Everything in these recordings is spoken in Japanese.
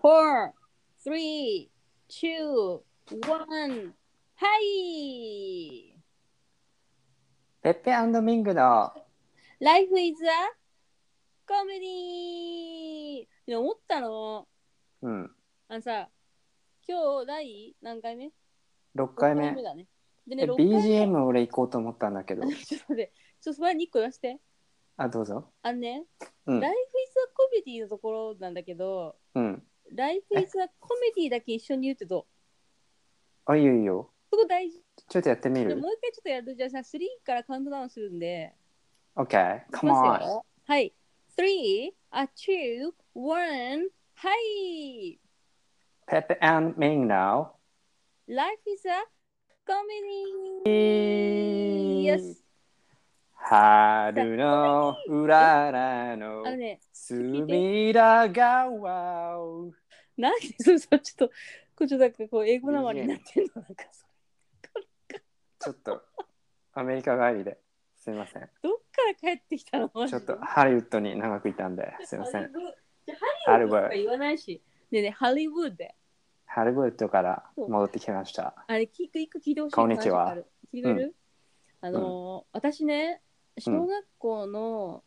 four, three, two, one. はいペッペミングの !Life is a comedy! で思ったの、うんあのさ、今日第何回目？6回目六だね。でね、え6回目 BGM 俺行こうと思ったんだけど ちょっと待って、ちょっとそれに1個言わせて。あどうぞあのね、うん Life is a comedy のところなんだけど、うん Life is a comedy だけ一緒に言うってどうあいいよいいよそこ大事。ちょっとやってみる？でもう一回ちょっとやると、じゃあさ、3からカウントダウンするんで。OK いき come ま on はい。3、あ、2、1、はい。ペッペミングの Life is a comedy! Yes! 春のうららのあのね、隅田川をなんでそうそう、ちょっと、こうちょっとなんかこう、英語なまりになってんのなんかそれちょっとアメリカ帰りですいませんどっから帰ってきたの？ちょっとハリウッドに長くいたんですいません。じゃあハリウッドとか言わないし。でね、ハリウッドで。ハリウッドから戻ってきました。あれ、聞く、一個聞いてほしい。こんにちは話がある。聞いてくれる、あのー私ね、小学校の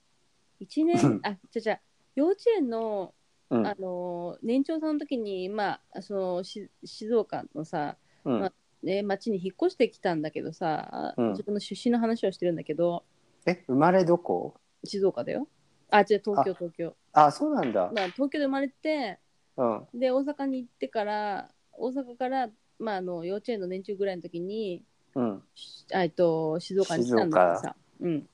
1年、あ、ちゃちゃ、幼稚園の、うんあのー年長さんの時に、まあ、そのし静岡のさ、うんまあね、町に引っ越してきたんだけどさ、うん自分の出身の話をしてるんだけど、え、生まれどこ？静岡だよ。あ、違う、東京、東京。あ、そうなんだ。まあ、東京で生まれて、うん。で、大阪に行ってから、大阪から、まあ、あの幼稚園の年中ぐらいの時に、うん。しえっと、静岡に来たんだけどさ。うん。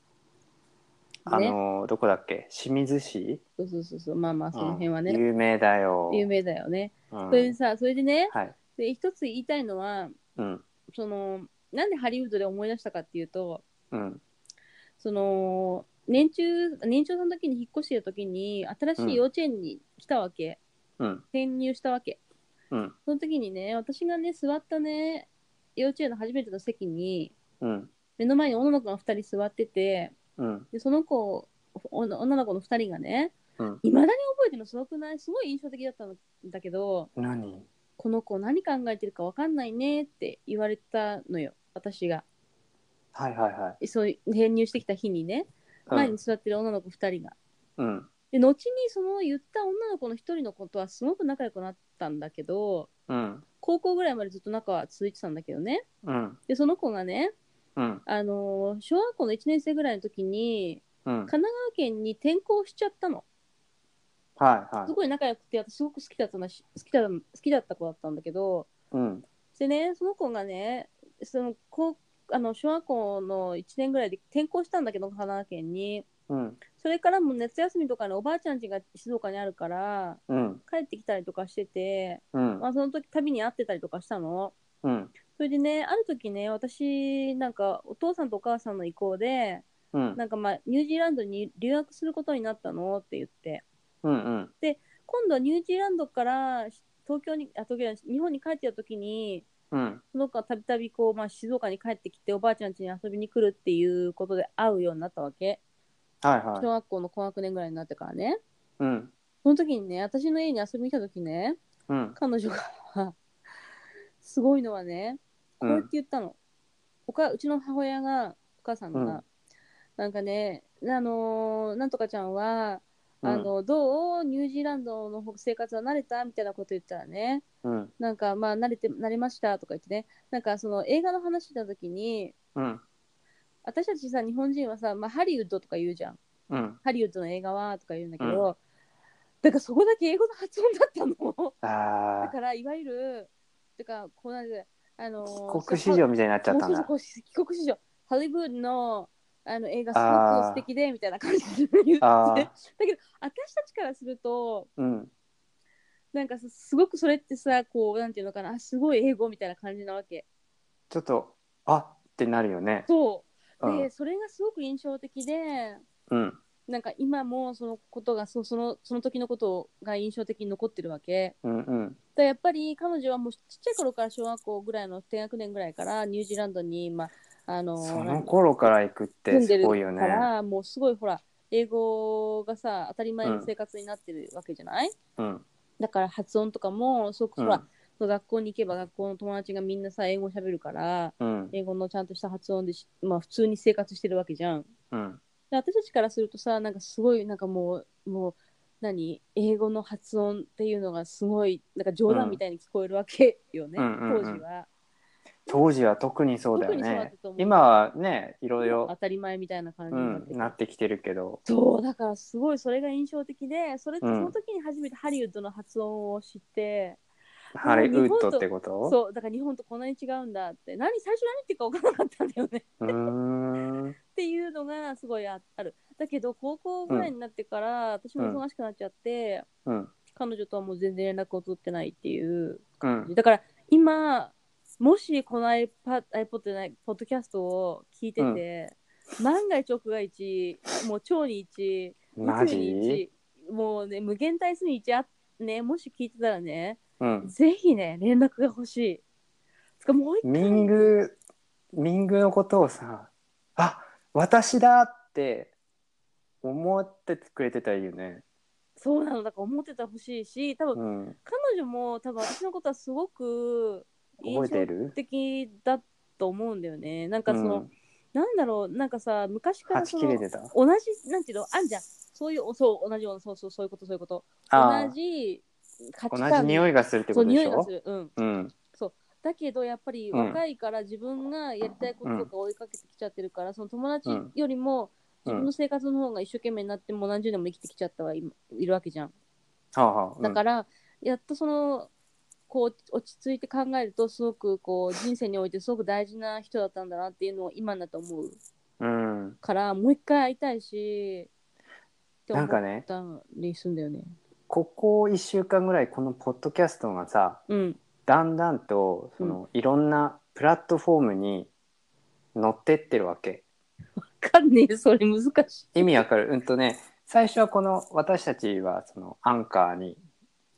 あね、の、どこだっけ？清水市？そうそうそうそう、まあまあ、その辺はね、うん有名だよ。有名だよね。うんそれでさ、それでね、はい。で一つ言いたいのは、うん。その、なんでハリウッドで思い出したかっていうと、うん。その、年中、年長さんの時に引っ越してる時に、新しい幼稚園に来たわけ。うん。転入したわけ。うん。その時にね、私がね、座ったね、幼稚園の初めての席に、うん。目の前に女の子が2人座ってて、うん。でその子、お女の子の2人がね、うん。いまだに覚えてるのすごくないすごい印象的だったんだけど、何？この子何考えてるか分かんないねって言われたのよ、私が。はいはいはい。そう転入してきた日にね、うん前に座ってる女の子2人が。うん。で、後にその言った女の子の1人の子とはすごく仲良くなったんだけど、うん。高校ぐらいまでずっと仲は続いてたんだけどね。うん。で、その子がね、うん。あのー小学校の1年生ぐらいの時に、うん。神奈川県に転校しちゃったの。はいはいす。ごい仲良くて、私すごく好きだったなし好きだ好きだった子だったんだけど、うん。でね、その子がね、その高あの小学校の1年ぐらいで転校したんだけど、神奈川県に。うん。それからも夏休みとかにおばあちゃん家が静岡にあるから、うん。帰ってきたりとかしてて、うんま。あ、その時旅に会ってたりとかしたの。うん。それでね、ある時ね、私、なんかお父さんとお母さんの意向で、うん。なんかまあ、ニュージーランドに留学することになったのって言って、うん。うん。今度はニュージーランドから東京に、あ、東京日本に帰ってた時に、うん。その子はたびたびこう、まあ、静岡に帰ってきて、おばあちゃん家に遊びに来るっていうことで会うようになったわけ。はいはい小。学校の高学年ぐらいになってからね。うん。その時にね、私の家に遊びに来た時ね、うん。彼女が すごいのはね、こうやって言ったの。おかうちの母親が、お母さんが、うんなんかね、あのーなんとかちゃんは、あのどうニュージーランドの生活は慣れたみたいなこと言ったらね、うん。なんかまあ慣れて、慣れましたとか言ってね、なんかその映画の話した時に、うん。私たちさ、日本人はさ、まあ、ハリウッドとか言うじゃん。うん。ハリウッドの映画はとか言うんだけど、だからそこだけ英語の発音だったの。だからいわゆる、てか、こうなんで、あのー帰国子女みたいになっちゃったんだ。帰国子女。ハリウッドのあの映画すごく素敵でみたいな感じで言って。あだーけど、私たちからすると、うん。なんかさすごくそれってさ、こう、なんていうのかな、あすごい英語みたいな感じなわけ。ちょっと、あってなるよね。そう。で、うん。それがすごく印象的で、うん。なんか今もそのことがそそのその時のことが印象的に残ってるわけ。うん。うん。でやっぱり彼女はもうちっちゃい頃から小学校ぐらいの低学年ぐらいからニュージーランドに、まあ、あのその頃から行くってすごいよね。るから、もうすごいほら英語がさ当たり前の生活になってるわけじゃない、うん。だから発音とかもすごくほら、うん学校に行けば学校の友達がみんなさ英語喋るからうん英語のちゃんとした発音でし、まあ、普通に生活してるわけじゃん。うんで私たちからするとさなんかすごいなんかもうもう何？英語の発音っていうのがすごいなんか冗談みたいに聞こえるわけよね、うん。うんうん当時は。当時は特にそうだよね。今はねいろい当ろ、たり前みたいな感じうになってん、なってきてるけど。そうだからすごいそれが印象的でそれ、うん。その時に初めてハリウッドの発音を知ってハリウッドってこと？そうだから日本とこんなに違うんだって。何？最初何言ってるか分からなかったんだよね。うーん。っていうのがすごいああるだけど高校ぐらいになってから、私も忙しくなっちゃって、うん。彼女とはもう全然連絡を取ってないっていううん。だから今もしこの iPod じゃないポッドキャストを聞いてて、万が一億が一もう超に一マジ？一もうね無限大数に一あねもし聞いてたらねうん。ぜひね連絡が欲しい。つかもう一回。ミングミングのことをさあ私だって思ってくれてたらいいよね。そうなの。だから思っててほしいし多分、うん。彼女も多分私のことはすごく印覚えて象る的だと思うんだよね。なんかその、うん。なんだろう。なんかさ昔からはちその切れてた？同じなんていうの？あんじゃん。そういうそう同じようなそうそうそういうことそういうこと。あ同じ価値同観じ匂いがするってそうことでしょ？匂いがする。うん。うん。だけどやっぱりうん。若いから自分がやりたいこととか追いかけてきちゃってるから、その友達うんよりもうん。自分の生活の方が一生懸命になってもう何十年も生きてきちゃったはいいるわけじゃん。はあはあだから、やっとそのこう落ち着いて考えるとすごくこう人生においてすごく大事な人だったんだなっていうのを今になって思う。うん、うんからもう一回会いたいしって思っなんかねたりするんだよね。ここ1週間ぐらいこのポッドキャストがさうん。だんだんとその、いろんなプラットフォームに乗ってってるわけ。わかんねえそれ難しい。意味わかる。うんとね最初はこの私たちはそのアンカーに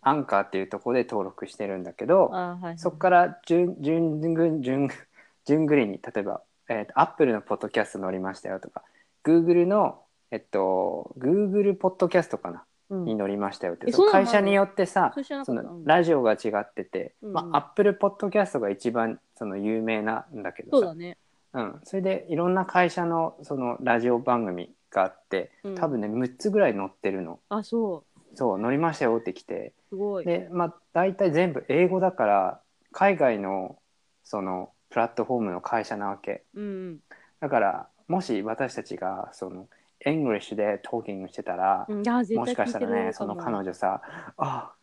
アンカーっていうところで登録してるんだけどあはいはい、そこから順順順順 順繰りに例えば、えーと、Apple のポッドキャスト乗りましたよとか Google のえっと Google ポッドキャストかなうん。に乗りましたよって、会社によってさそのラジオが違ってて、うんうん。まあ、Apple ポッドキャストが一番その有名なんだけどさ。そうだね。うん、それでいろんな会社のそのラジオ番組があってうん。多分ね6つぐらい載ってるの。あそう。そう乗りましたよって来て。すごい。でまあ大体全部英語だから海外のそのプラットフォームの会社なわけ。うんうん。だからもし私たちがそのエングリッシュでトーキングしてたら、うん。もしかしたらねその。彼女さ「あ、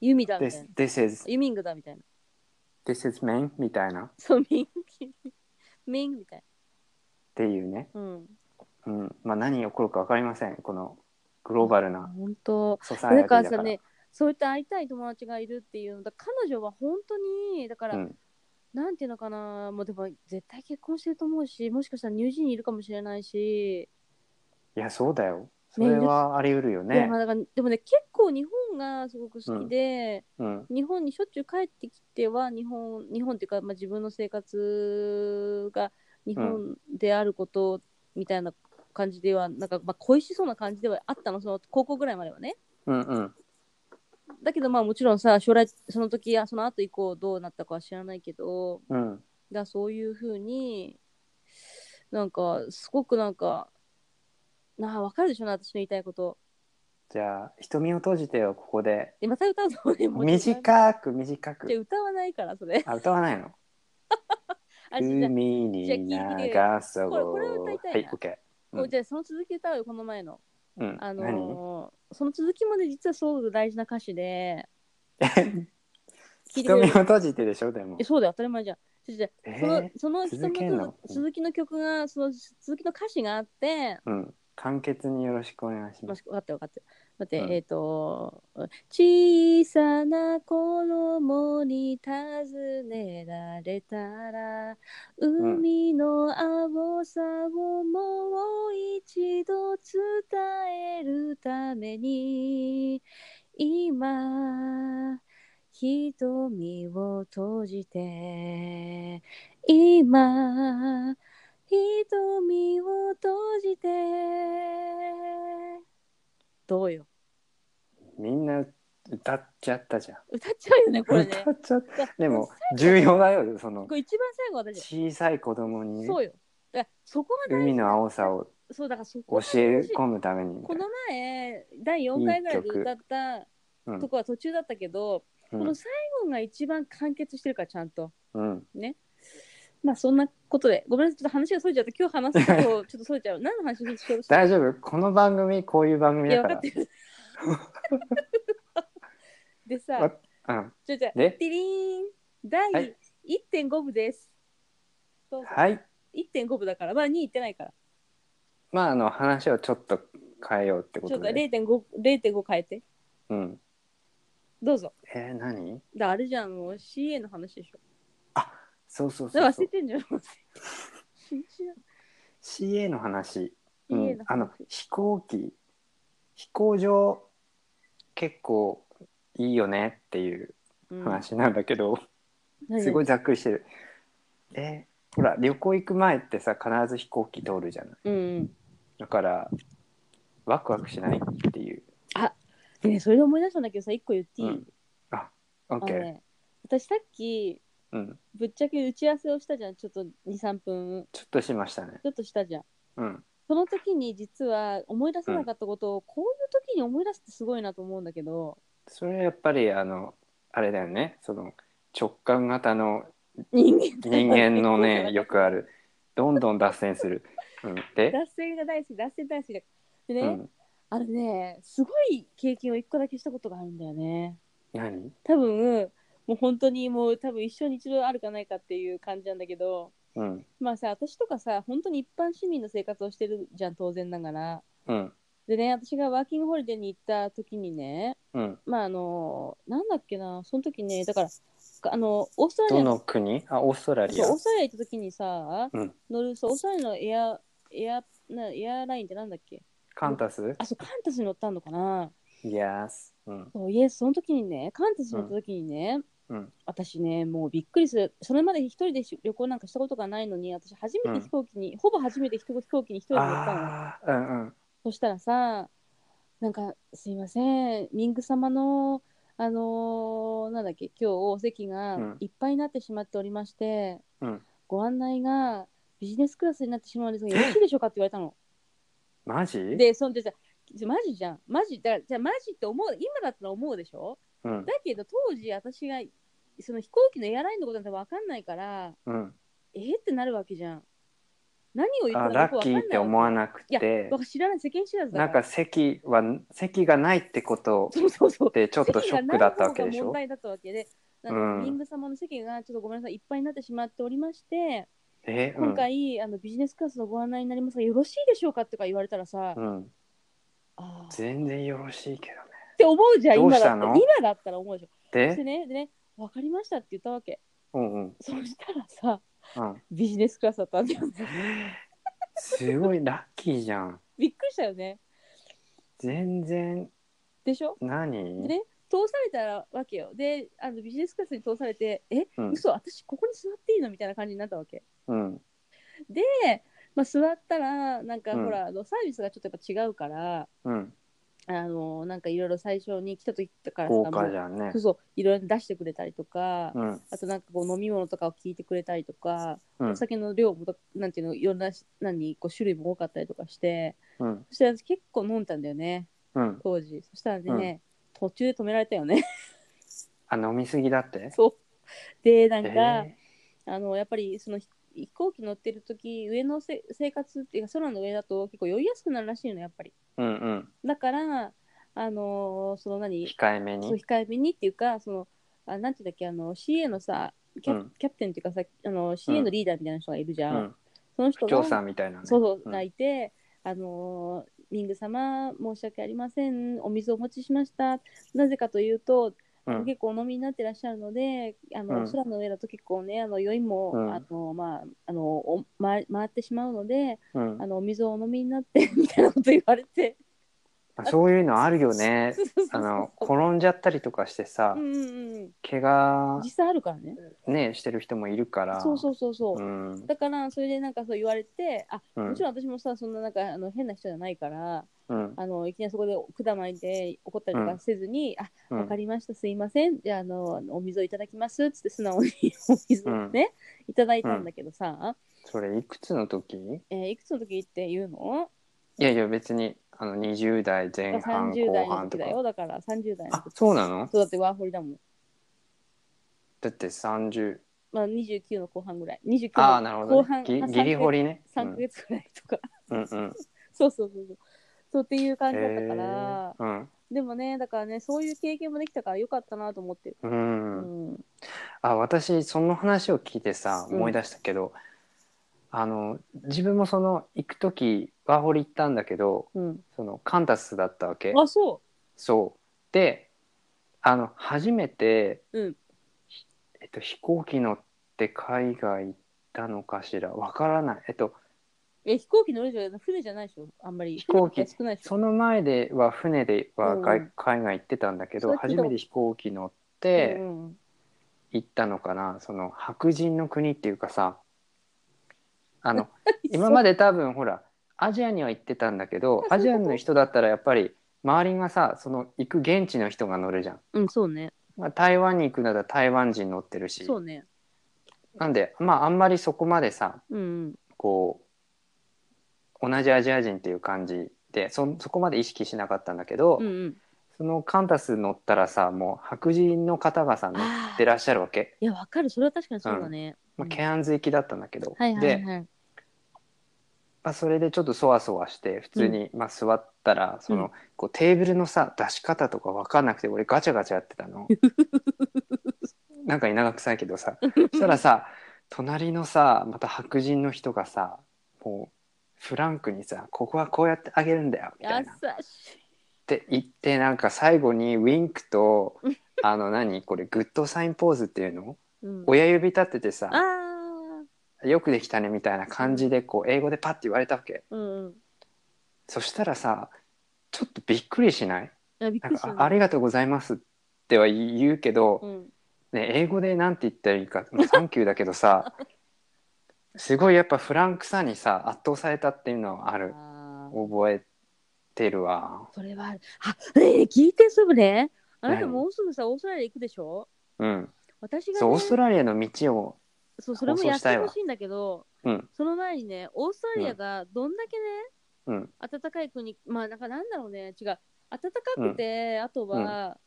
ユミだみたいな。this is ユミングだみたいな。this is men」みたいな。っそうミンミンみたいていうね、な。うん。うん。まあ、何起こるか分かりません。このグローバルな本当。ソサエだティだからからさね、そういった会いたい友達がいるっていうのだ彼女は本当にだから、うん。なんていうのかな。もうでも絶対結婚してると思うしもしかしたらニュージーにいるかもしれないし、いやそうだよそねれはあり得るよいね。やまあだからでもね結構日本がすごく好きで、うん。日本にしょっちゅう帰ってきては日本日本っていうか、まあ、自分の生活が日本であることみたいな感じでは、なんか、まあ、恋しそうな感じではあったのその高校ぐらいまではね。うんうん。だけどまあもちろんさ将来その時やその後以降どうなったかは知らないけどうん。がそういうふうになんかすごくなんかなあ分かるでしょうね私の言いたいこと。じゃあ瞳を閉じてよここで。でまた歌うのねもう短く短く。じゃあ歌わないからそれ。あ歌わないの？あじゃあじゃあ海に流そうこれこれを歌いたいな。はい OK うん。じゃあその続き歌うよこの前の。うん。あ何のーその続きまで実はすごく大事な歌詞で。聞いてく瞳を閉じてでしょでも。えそうだよ当たり前じゃん。じゃあじゃあえー？そのその続けんの？人続きの曲がその続きの歌詞があってうん簡潔によろしくお願いしまし分かった分かった。待って、うん。えっ、と小さな衣に尋ねられたら海の青さをもう一度伝えるために今瞳を閉じて今瞳を閉じて。どうよ？みんな歌っちゃったじゃん。歌っちゃうよねこれね。歌っちゃっだでも重要だよその。これ一番最後私小さい子供にね。そうよ。いやそこが海の青さをそうだからそこ教え込むためにこの前第4回ぐらいで歌ったうん。とこは途中だったけど、うん。この最後が一番完結してるからちゃんと。うんまあそんなことで。ごめんなさい。ちょっと話がそれちゃって今日話すことをちょっとそれちゃう。何の話しようとした大丈夫。この番組こういう番組。いやだか分からってるでさわうん。じゃじゃで？ティリーン。第はい。1.5部です、どうぞ。はい。1.5部だから。まだ2いってないから。まああの話をちょっと変えようってこちょっととで0.5 0.5変えて。うん。どうぞ。えー、何？だあれじゃん。もう CA の話でしょそうそうそうそう。てんじゃん。CA の話、う。CA の、んあの話飛行機飛行場結構いいよねっていううん話なんだけど、何すごいざっくりしてる。えーほら旅行行く前ってさ必ず飛行機通るじゃない。うんうん。だからワクワクしないっていう。でねそれで思い出したんだけどさ一個言っていい、うん。あオッケー、ね私さっきうん。ぶっちゃけ打ち合わせをしたじゃん。ちょっと23分。ちょっとしましたね。ちょっとしたじゃん。うん。その時に実は思い出せなかったことを、こういう時に思い出すってすごいなと思うんだけど。それやっぱりあのあれだよね。その直感型の人間人間のね よくある。どんどん脱線する、うん、で、脱線が大好き脱線大好きだ。でね、うん、あれねすごい経験を一個だけしたことがあるんだよね。何？多分もう本当にもう多分一生に一度あるかないかっていう感じなんだけどうん。まあさ私とかさ本当に一般市民の生活をしてるじゃん当然ながら。うん。でね私がワーキングホリデーに行った時にねうん。まああのなんだっけなその時ねだからあのオーストラリアどの国？あオーストラリア。オーストラリア行った時にさ、うん。乗るそうオーストラリアのエアエアなエアラインってなんだっけ？カンタス？あそうカンタスに乗ったのかな。Yes うん。そうイエスその時にねカンタスに乗った時にね、うん私ねもうびっくりする。それまで一人でし旅行なんかしたことがないのに私初めて飛行機に、ほぼ初めて飛行機に一人で乗ったの。うんうん。そしたらさなんかすいません。ミング様のあのーなんだっけ今日お席がうん。いっぱいになってしまっておりまして、うん。ご案内がビジネスクラスになってしまうんですがよろしいでしょうかって言われたの。マジ？でそんでじゃマジじゃん。マジだじゃあマジって思う今だったら思うでしょ？うん。だけど当時私がその飛行機のエアラインのことなんて分かんないからうん。えー、ってなるわけじゃん。何を言あってたラッキーって思わなくいやて僕知らない。世間知らずだから。なんか席は席がないってことそうそうそう。でちょっとショックだったわけでしょ？席がない方が問題だったわけで、なんうん。かリング様の席がちょっとごめんなさい、いっぱいになってしまっておりまして、えうん。今回、あのビジネスクラスのご案内になりますが、よろしいでしょうかとか言われたらさ、うん。あ全然よろしいけどねて思うじゃん、どう今だったら。したの？今だったら思うでしょ。そしてでね、でね、わかりましたって言ったわけ。うんうんそしたらさ、うんビジネスクラスだったんだよね。すごいラッキーじゃんびっくりしたよね。全然でしょ？何？でね、通されたわけよ。で、あのビジネスクラスに通されて、え、うん嘘、私ここに座っていいのみたいな感じになったわけ。うんで、まあ、座ったらなんかうんほら、あのサービスがちょっとやっぱ違うからうんあのなんかいろいろ最初に来た時からさ豪華じもゃんね。うそうそういろいろ出してくれたりとか、うん。あとなんかこう飲み物とかを聞いてくれたりとか、うん。お酒の量もとなんていうのいろんな何こう種類も多かったりとかしてうん。そして私結構飲んだんだよねうん。当時。そしたらね、途中で止められたよね。あ飲みすぎだって？そう。でなんか、えあのやっぱりその飛飛行機乗ってる時上のせ生活っていうか空の上だと結構酔いやすくなるらしいのやっぱり。ーうんうん。だからあのーその何？控えめそうに控えめにっていうかそのあなんていうんだっけあの CA のさキャ,、うん。キャプテンっていうかさあの CA のリーダーみたいな人がいるじゃん、うん。その人がさんみたいなね。そうそう、うん。がいてあのーミング様申し訳ありません。お水をお持ちしました。なぜかというとうん。結構お飲みになってらっしゃるので、あのうん。空の上だと結構ね、あの酔いも、うん。あのまああのお回回ってしまうので、うん。あのお水をお飲みになってみたいなこと言われて、あそそういうのあるよね。あの転んじゃったりとかしてさ、うんうんうん。怪我実際あるからね。ねしてる人もいるから。そうそうそうそう、うん。だからそれでなんかそう言われてあうん。もちろん私もさそんななんかあの変な人じゃないからうん。あのいきなりそこで管巻いて怒ったりとかせずに、あうん。わかりましたすいません。じゃああのお水をいただきますっつって素直に お水をね、いただいたんだけどさ、それいくつの時？えーいくつの時って言うの？いやいや別にあの20代前半30後代の半とか。時だよだから30代のあ時そうなの？そうだってワーホリだもん、だって30まあ、29の後半ぐらい。29ああのなるほど、ね、後半ギリ掘りね。3ヶ月ぐらいとか、うん。うんうん。そうそうそうそう。そうっていう感じだったから。でもねだからねそういう経験もできたからよかったなと思ってる、う、うんん、あ私その話を聞いてさうん。思い出したけど、あの自分もその行く時ワーホリ行ったんだけどうん、そのカンタスだったわけ。あそそう。であの初めて、うん。ひえっと、飛行機乗って海外行ったのかしら。わからない。えっとうえ飛行機乗るじゃ船じゃないでしょ？あんまり。飛行機その前では船では外,、うん。海外行ってたんだけど初めて飛行機乗って行ったのかな、その白人の国っていうかさあの 今まで多分ほらアジアには行ってたんだけど アジアの人だったらやっぱり周りがさその行く現地の人が乗るじゃん。うんそうね。まあ、台湾に行くなら台湾人乗ってるし。そうね。なんでまああんまりそこまでさうんうん。こう同じアジア人っていう感じでそそこまで意識しなかったんだけど、うんうん。そのカンタス乗ったらさもう白人の方がさ乗ってらっしゃるわけ、いやわかる。それは確かにそうだね、まあ、うん。ケアンズ行きだったんだけど、はいはいで、はいまあ、それでちょっとそわそわして普通に、まあ、座ったらその、うん。こうテーブルのさ出し方とか分かんなくて俺ガチャガチャやってたの。なんか稲垣臭いけどさそしたらさ隣のさまた白人の人がさもうフランクにさ「ここはこうやってあげるんだよ」みたいな。って言ってなんか最後にウィンクとあの何？これグッドサインポーズっていうの？うん、親指立ててさあよくできたねみたいな感じでこう英語でパッて言われたわけ。ーうんうん。そしたらさちょっとびっくりしない？いやびっなんかくりしたねあありがとうございますっては言うけど、うん。ね、英語でなんて言ったらいいか、まあ、サンキューだけどさ すごいやっぱフランクさにさ圧倒されたっていうのはある。あー。覚えてるわ。それはある。あねえ聞いてすぐね。あなた何？もうすぐさオーストラリア行くでしょ？うん。私が、ね、そうオーストラリアの道をそうそれもやってほしいんだけどうん。その前にねオーストラリアがどんだけね、うん。暖かい国まあなんかなんだろうね。違う。暖かくて、あとは、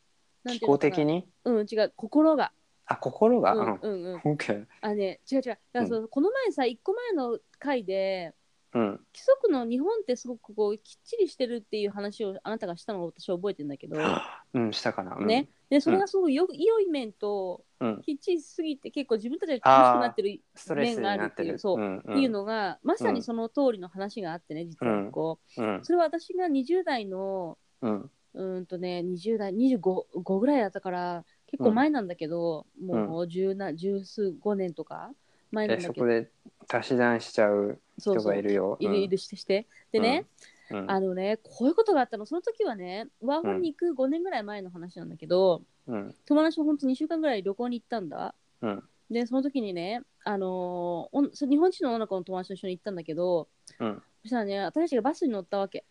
なん気ていうのかな。候的に？うん違う。心が。あ心が？ううん。んうんうん。あね違う違う。だからそう、この前さ一個前の回でうん。規則の日本ってすごくこうきっちりしてるっていう話をあなたがしたのを私は覚えてるんだけど、うんしたかな、うん、ね。でそれがすごいよ良い面とうん。きっちりしすぎて結構自分たちが苦しくなってる面があるなっていうそう、ん。んっていうのがまさにその通りの話があってね実はこう、うん。それは私が20代のうん。うーんとね20代25ぐらいだったから結構前なんだけど、もう十な十数5年とか前なんえだけ。どそこで足し算しちゃう人そうそう。がいるよ。いるいるしてして。でね、うん、うん。あのねこういうことがあったの。その時はねワーホリに行く5年ぐらい前の話なんだけど、うん。友達とほんと2週間ぐらい旅行に行ったんだ。うん。でその時にねあのーおんそ日本人の女の子の友達と一緒に行ったんだけどうん。そしたらね私たちがバスに乗ったわけ。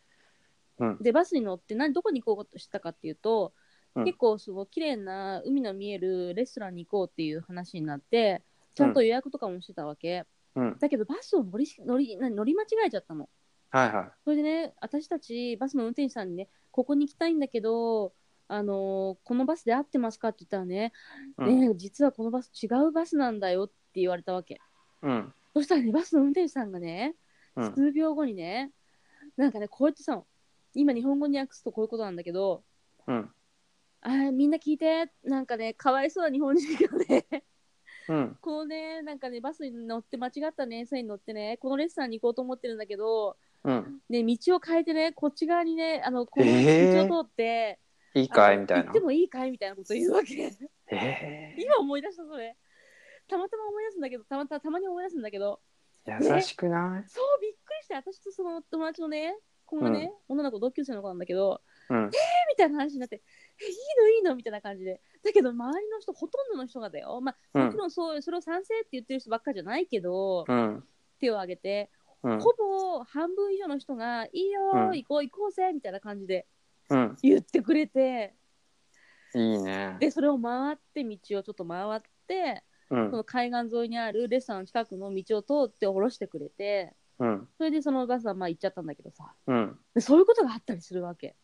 うん。でバスに乗って何どこに行こうとしたかっていうと、うん。結構すごい綺麗な海の見えるレストランに行こうっていう話になってちゃんと予約とかもしてたわけ、うん。だけどバスを乗り乗りな乗り間違えちゃったの。はいはそれでね私たちバスの運転手さんにねここに行きたいんだけどあのーこのバスで合ってますかって言ったらね、い。うん。ね実はこのバス違うバスなんだよって言われたわけ。うん。そしたらねバスの運転手さんがねうん。数秒後にね、なんかねこうやってさ今日本語に訳すとこういうことなんだけどうん。あーみんな聞いて。なんかねかわいそうな日本人がねうん。こうねなんかねバスに乗って間違ったね線に乗ってねこのレストランに行こうと思ってるんだけどうん。ね道を変えてねこっち側にねあのこのえー道を通って、いいかいみたいな。行って。もいいかいみたいなこと言うわけ。え今思い出したそれ。たまたま思い出すんだけどたまたたまに思い出すんだけど。ー、優しくない？そうびっくりして私とその友達のね子がね、女の子同級生の子なんだけどうん。みたいな話になって「えいいのいいの?」みたいな感じで。だけど周りの人ほとんどの人がだよ。まあうん。もちろんそうそれを賛成って言ってる人ばっかじゃないけど、うん。手を挙げてうん。ほぼ半分以上の人が「いいよー、うん。行こう行こうぜ」みたいな感じでうん。言ってくれていいね。でそれを回って道をちょっと回ってうん。その海岸沿いにあるレストランの近くの道を通って降ろしてくれてうん。それでそのバスはまあ行っちゃったんだけどさ。うん。でそういうことがあったりするわけ。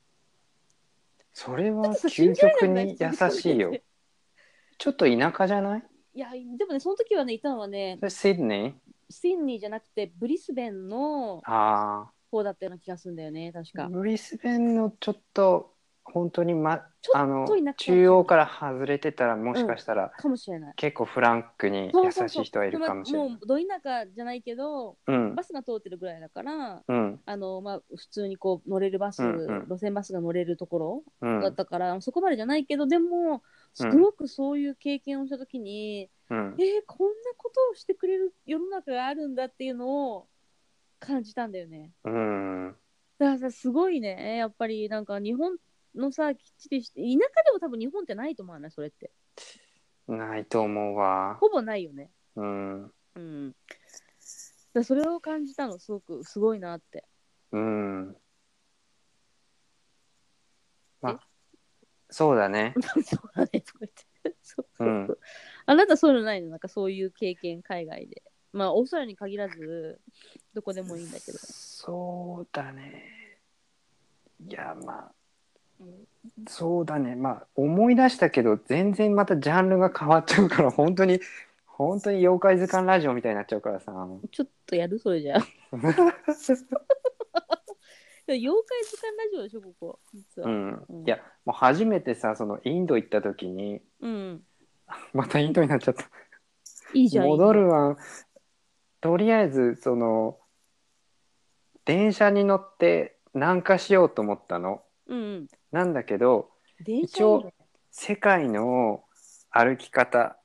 それは究極に優しいよ。ちょっと田舎じゃない？いやでもねその時はねいたのはねシドニー？シンニーじゃなくてブリスベンのあ方だったような気がするんだよね確か。あブリスベンのちょっと本当に、ま、ちょっとあの中央から外れてたらもしかしたら、かもしれない。結構フランクに優しい人はいるかもしれない。もうど田舎じゃないけどうん。バスが通ってるぐらいだからうん。あの、まあ、普通にこう乗れるバス、うんうん。路線バスが乗れるところうん。だったから、そこまでじゃないけどでもすごくそういう経験をした時に、うん。えーこんなことをしてくれる世の中があるんだっていうのを感じたんだよね。うん。だからさすごいね。やっぱりなんか日本のさきっちりして田舎でも多分日本ってないと思わない？それってないと思うわほぼないよね。うんうん。だそれを感じたのすごくすごいなって。うんまあそうだね そうだねとか言って。そうそうそううんあなたそういうのないの？なんかそういう経験海外で。まあオーストラリアに限らずどこでもいいんだけど。そうだねいやまあそうだねまあ思い出したけど全然またジャンルが変わっちゃうから 本当に本当に妖怪図鑑ラジオみたいになっちゃうからさちょっとやるそれじゃあ。妖怪図鑑ラジオでしょここ実は。うんうんいやもう初めてさそのインド行った時にうん。またインドになっちゃったいいじゃん。戻るわとりあえずその電車に乗って南下しようと思ったのうんうん。なんだけど一応世界の歩き方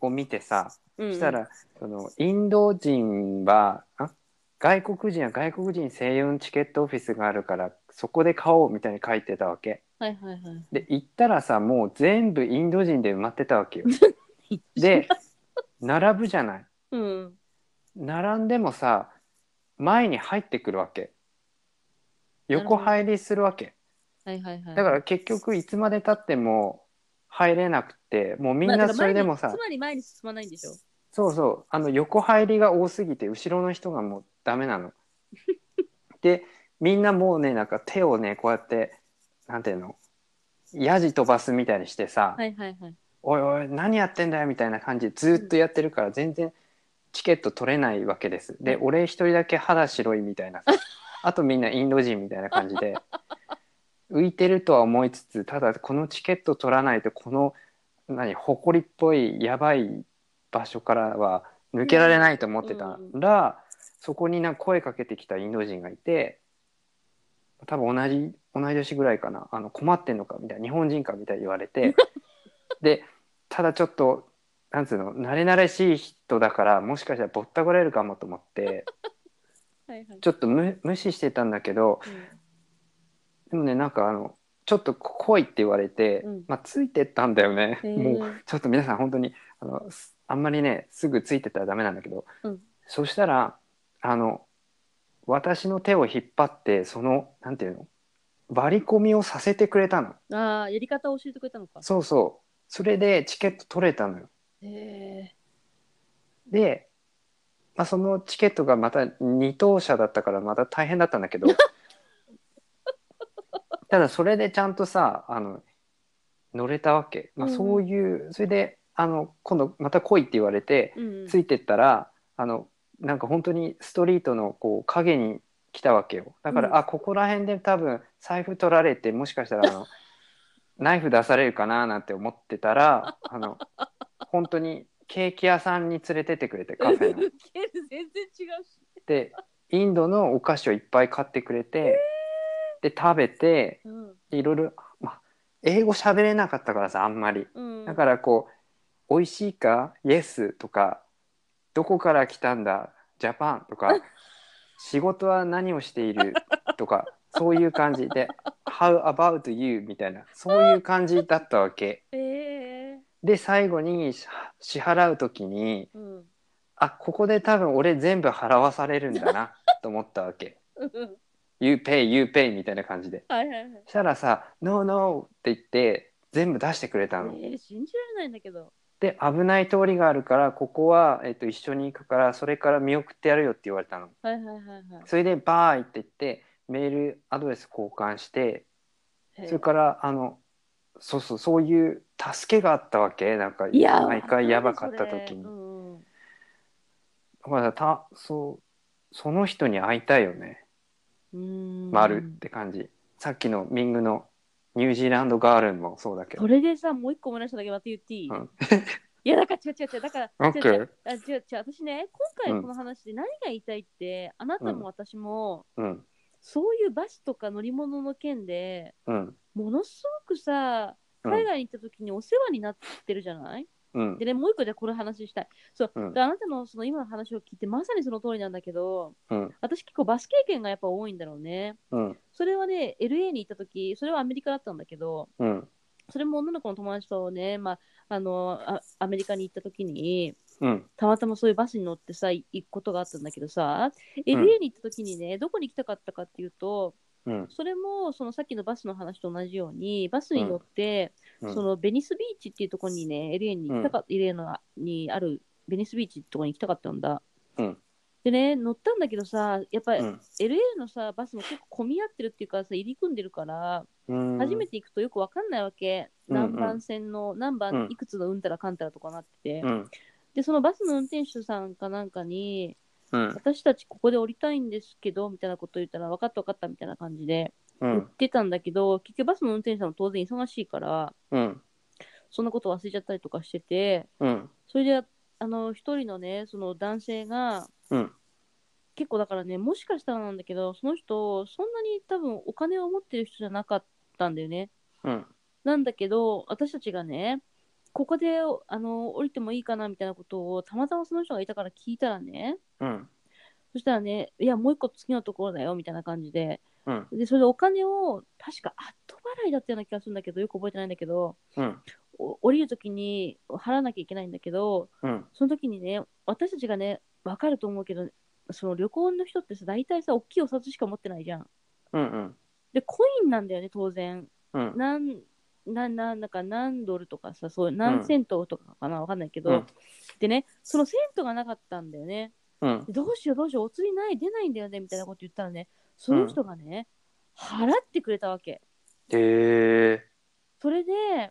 を見てさそそした、らそのインド人はあ外国人は外国人専用のチケットオフィスがあるからそこで買おうみたいに書いてたわけ。はいはいはい。で行ったらさもう全部インド人で埋まってたわけよ。で並ぶじゃない。うん。並んでもさ前に入ってくるわけ。横入りするわけはいはいはい。だから結局いつまでたっても入れなくてもうみんなそれでもさまあつまり前に進まないんでしょ？そうそうあの横入りが多すぎて後ろの人がもうダメなの。でみんなもうねなんか手をねこうやってなんていうの？やじ飛ばすみたいにしてさ「はいはいはい。おいおい何やってんだよ」みたいな感じでずっとやってるから全然チケット取れないわけです。でうん俺一人だけ肌白いみたいなさ あとみんなインド人みたいな感じで 浮いてるとは思いつつただこのチケット取らないとこの何埃っぽいやばい場所からは抜けられないと思ってたら、そこにな声かけてきたインド人がいて多分同じ同い年ぐらいかなあの困ってんのかみたいな日本人かみたいに言われて でただちょっとなんつうの慣れ慣れしい人だからもしかしたらぼったくられるかもと思って はいはい。ちょっと無無視してたんだけどでもねなんかあのちょっと来いって言われて、うんまあ、ついてったんだよね。へーもうちょっと皆さん本当にあのすあんまりねすぐついてったらダメなんだけど、うんそしたらあの私の手を引っ張ってそのなんていうの割り込みをさせてくれたのうん、ああ、やり方を教えてくれたのか。そうそうそれでチケット取れたのよへえ。で、まあ、そのチケットがまた2等車だったからまた大変だったんだけど ただそれでちゃんとさあの乗れたわけ、まあ、うんうんそういう、それであの今度また来いって言われてうんうん。ついてったらあのなんか本当にストリートのこう影に来たわけよだから、うんあここら辺で多分財布取られてもしかしたらあの ナイフ出されるかななんて思ってたらあの本当にケーキ屋さんに連れてってくれてカフェの。全然違うし。でインドのお菓子をいっぱい買ってくれて、で食べていろいろ、まあ、英語喋れなかったからさあんまりうん。だからこう「美味しいか?」「イエス」とか「どこから来たんだ?」「ジャパン」とか「仕事は何をしている?」とかそういう感じで「How about you?」みたいなそういう感じだったわけええで最後にし支払う時にうんあここで多分俺全部払わされるんだなと思ったわけうん「You pay you pay」みたいな感じで。はいはいはい。そしたらさ「No no」って言って全部出してくれたの。えー、信じられないんだけど。で危ない通りがあるからここは、えっと、一緒に行くからそれから見送ってやるよって言われたの。はいはいはいはい。それでバーイって言ってメールアドレス交換してそれからあのそうそうそういう助けがあったわけ。なんか毎回やばかった時に。だからたそうその人に会いたいよねうーん。丸って感じ。さっきのミングのニュージーランドガールンもそうだけど。それでさもう一個思い出しただけまた言っていい、うん。いやだから違う違う違うだから違う違う。あ違う違う私ね今回この話で何が言いたいって、あなたも私も、うん。そういうバスとか乗り物の件でうん。ものすごくさうん。海外に行った時にお世話になってるじゃない、うん。でねもう一個じゃあこれ話したい。そう、うん。であなたのその今の話を聞いてまさにその通りなんだけどうん。私結構バス経験がやっぱ多いんだろうね。うん。それはね LA に行った時それはアメリカだったんだけどうん。それも女の子の友達とね、まあ、あのあアメリカに行った時にうん。たまたまそういうバスに乗ってさ行くことがあったんだけどさ、ん。LA に行った時にねどこに行きたかったかっていうとうん。それもそのさっきのバスの話と同じようにバスに乗って、うん。そのベニスビーチっていうところにね LA に行きたかった、LA のにあるベニスビーチってところに行きたかったんだ。うん。でね乗ったんだけどさやっぱりうん。LA のさバスも結構混み合ってるっていうかさ入り組んでるから、うん。初めて行くとよくわかんないわけ、うんうん。何番線の何番いくつのうんたらかんたらとかなってて、うん。でそのバスの運転手さんかなんかにうん。私たちここで降りたいんですけどみたいなこと言ったら分かった分かったみたいな感じで言っうんてたんだけど、結局バスの運転手さんも当然忙しいからうん。そんなこと忘れちゃったりとかしててうん。それであの一人のねその男性がうん。結構だからねもしかしたらなんだけどその人そんなに多分お金を持ってる人じゃなかったんだよね。うん。なんだけど私たちがねここであの降りてもいいかなみたいなことをたまたまその人がいたから聞いたらね。うん。そしたらねいやもう一個次のところだよみたいな感じで。うん。でそれでお金を確か後払いだったような気がするんだけどよく覚えてないんだけどうん。お降りるときに払わなきゃいけないんだけどうん。その時にね私たちがね分かると思うけどその旅行の人ってさ大体さ大きいお札しか持ってないじゃん。うんうん。でコインなんだよね当然。うんなんなんなんか何ドルとかさそう何セントとかかな、わかんないけど、うん。でねそのセントがなかったんだよね。うん。でどうしようどうしようお釣りない出ないんだよねみたいなこと言ったらねその人がね、払ってくれたわけ。へえそれで払っ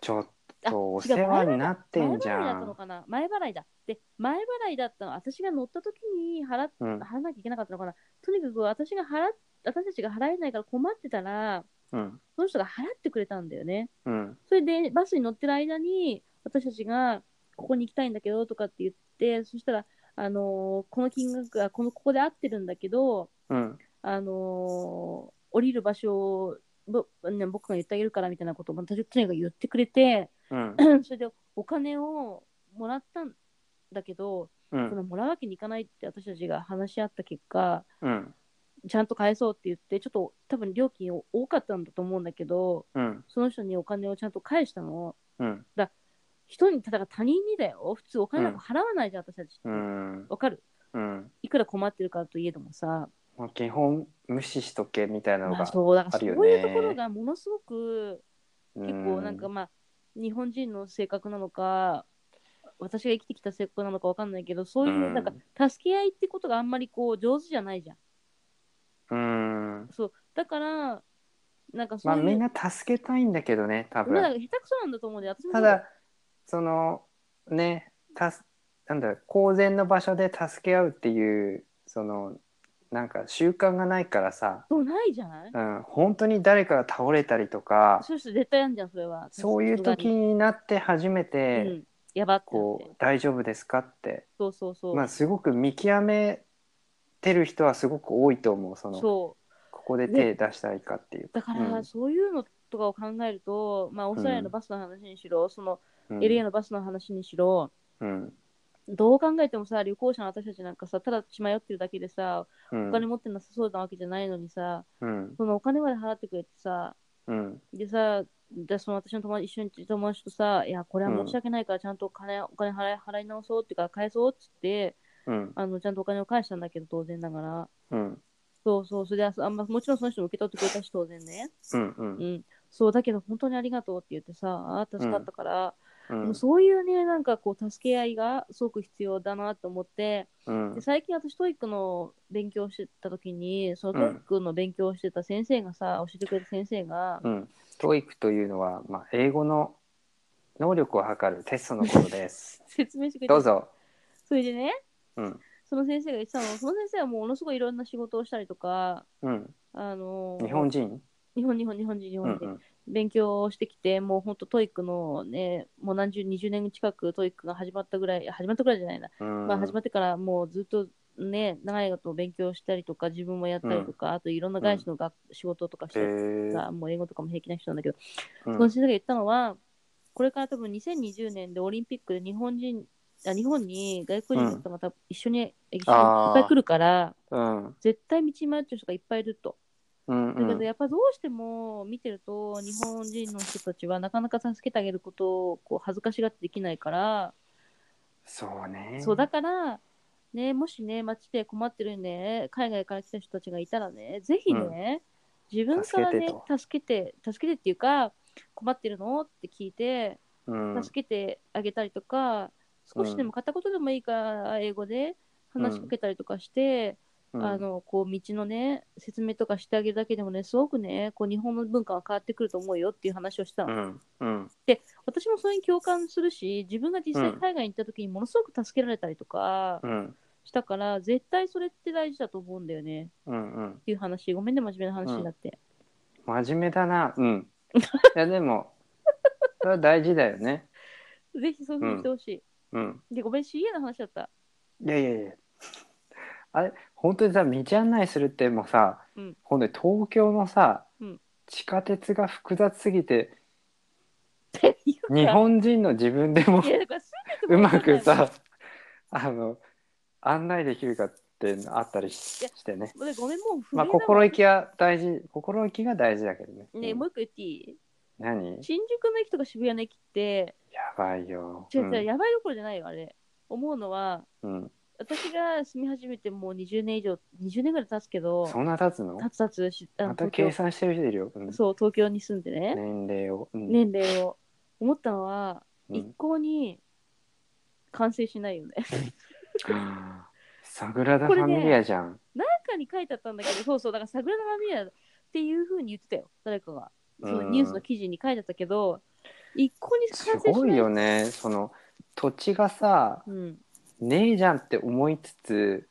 ちょっあとお世話になって前払ん。じゃいだったのんかな。前払いだ。で前払いだったの私が乗った時に払っうん。払わなきゃいけなかったのかな。とにかく私が払っ私たちが払えないから困ってたらうん。その人が払ってくれたんだよね。うん。それでバスに乗ってる間に私たちがここに行きたいんだけどとかって言ってそしたら、あのーこの金額がこのここで合ってるんだけど、うん。あのー降りる場所をぼ、ね、僕が言ってあげるからみたいなことをとにかく言ってくれてうん。それでお金をもらったんだけど、うん。そのもらうわけにいかないって私たちが話し合った結果うんちゃんと返そうって言ってちょっと多分料金多かったんだと思うんだけどうんその人にお金をちゃんと返したの。うん人に、ただ他人にだよ。普通お金なんか払わないじゃん、私たちって。うわ、んかる？うんいくら困ってるからといえどもさ。まあ基本無視しとけみたいなのまあ、がそう、だからそうあるよねいうところがものすごく、結構なんかまあ、日本人の性格なのか、私が生きてきた性格なのかわかんないけど、そういうう、んなんか、助け合いってことがあんまりこう、上手じゃないじゃん。うん。そう。だから、なんかそういう、まあみんな助けたいんだけどね多分。なんか下手くそなんだと思うんで、私もただそのねたすなんだ公然の場所で助け合うっていうそのなんか習慣がないからさ、そうないじゃない？うん、本当に誰かが倒れたりとか。そういう人絶対あるじゃん、それは。そういう時になって初めうて、ん、やばってなって。こう大丈夫ですかって。そうそうそう。まあすごく見極めてる人はすごく多いと思うそのそう。ここで手出したいかっていう。だから、うん。そういうのとかを考えると、まあ、オーストラリアのバスの話にしろ、そのうん。LA のバスの話にしろ、うん。どう考えてもさ、旅行者の私たちなんかさ、ただ血迷ってるだけでさ、うん。お金持ってなさそうなわけじゃないのにさ、うん。そのお金まで払ってくれてさ、うん。でさ、でその私の友達一緒に友達とさ、いや、これは申し訳ないから、ちゃんとお金,、お金払い払い直そうっていうか、返そうっつって、うん。あのちゃんとお金を返したんだけど、当然ながら。うん。そうそう、それであんま、もちろんその人も受け取ってくれたし、当然ね。うんうん。うん。そう、だけど本当にありがとうって言ってさ、助かったから、うん。もうそういうね、なんかこう、助け合いがすごく必要だなと思って、うん。で最近私、 TOEIC の勉強してた時に、その TOEIC の勉強をしてた先生がさ、教えてくれた先生が、うん、TOEIC というのは、まあ、英語の能力を測るテストのことです。説明してくれてどうぞ。それでね、うん、その先生が言ってたの、その先生はものすごいいろんな仕事をしたりとか、うん、あのー日本人？日本、日本、日本人、日本人、うんうん。勉強をしてきて、もう本当 TOEIC のね、もう何十、20年近く TOEIC が始まったぐらい、始まったぐらいじゃないな、うん。まあ始まってからもうずっとね、長いこと勉強したりとか、自分もやったりとか、あといろんな外資の学、仕事とかしてへーさ、もう英語とかも平気な人なんだけど、うん。その先生が言ったのは、これから多分2020年でオリンピックで日本人、あ日本に外国人の人が多分一緒に、一緒にいっぱい来るから、うん。絶対道迷ってる人がいっぱいいると。うんだけどやっぱどうしても見てると日本人の人たちはなかなか助けてあげることをこう恥ずかしがってできないから、そうね。そうだから、ね、もしね街で困ってるね海外から来た人たちがいたらねぜひね、自分からね助けて助けてっていうか困ってるの？って聞いてうん。助けてあげたりとか、少しでも片言でもいいから英語で話しかけたりとかして、うん。あのこう道のね説明とかしてあげるだけでもねすごくねこう日本の文化が変わってくると思うよっていう話をしたの、うん。うん。私もそれに共感するし自分が実際うん。海外に行った時にものすごく助けられたりとかうん。したから、絶対それって大事だと思うんだよね。うんうん。っていう話。ごめんね真面目な話になって、真面目だな。うん。いやでもそれは大事だよね。ぜひそういうふうにしてほしい、うん。でごめん CA の話だったいやいやいや。あれ本当にさ道案内するってもうさ、うん本当に東京のさ、うん地下鉄が複雑すぎてって いうか日本人の自分でもいやだから全てうまくさあの案内できるかってあったりしいやしてね。でごめんもう不まあ心意気は大事心意気が大事だけどね。ね、うんもう一個言っていい何？新宿の駅とか渋谷の駅ってやばいよ。違う違う、やばいどころじゃないよあれ。思うのはうん。うん私が住み始めてもう20年以上20年ぐらい経つけどそんな経つの？経つ経つ。しあのまた計算してる人いるよ。うん。そう東京に住んでね、年齢を。うん。年齢を。思ったのは、うん。一向に完成しないよね。サグラダ・ファミリアじゃん。中に書いてあったんだけどそうそうだからサグラダ・ファミリアっていうふうに言ってたよ誰かがそのニュースの記事に書いてたけど一向に完成しないすごいよね。その土地がさ、うんねえじゃんって思いつつ、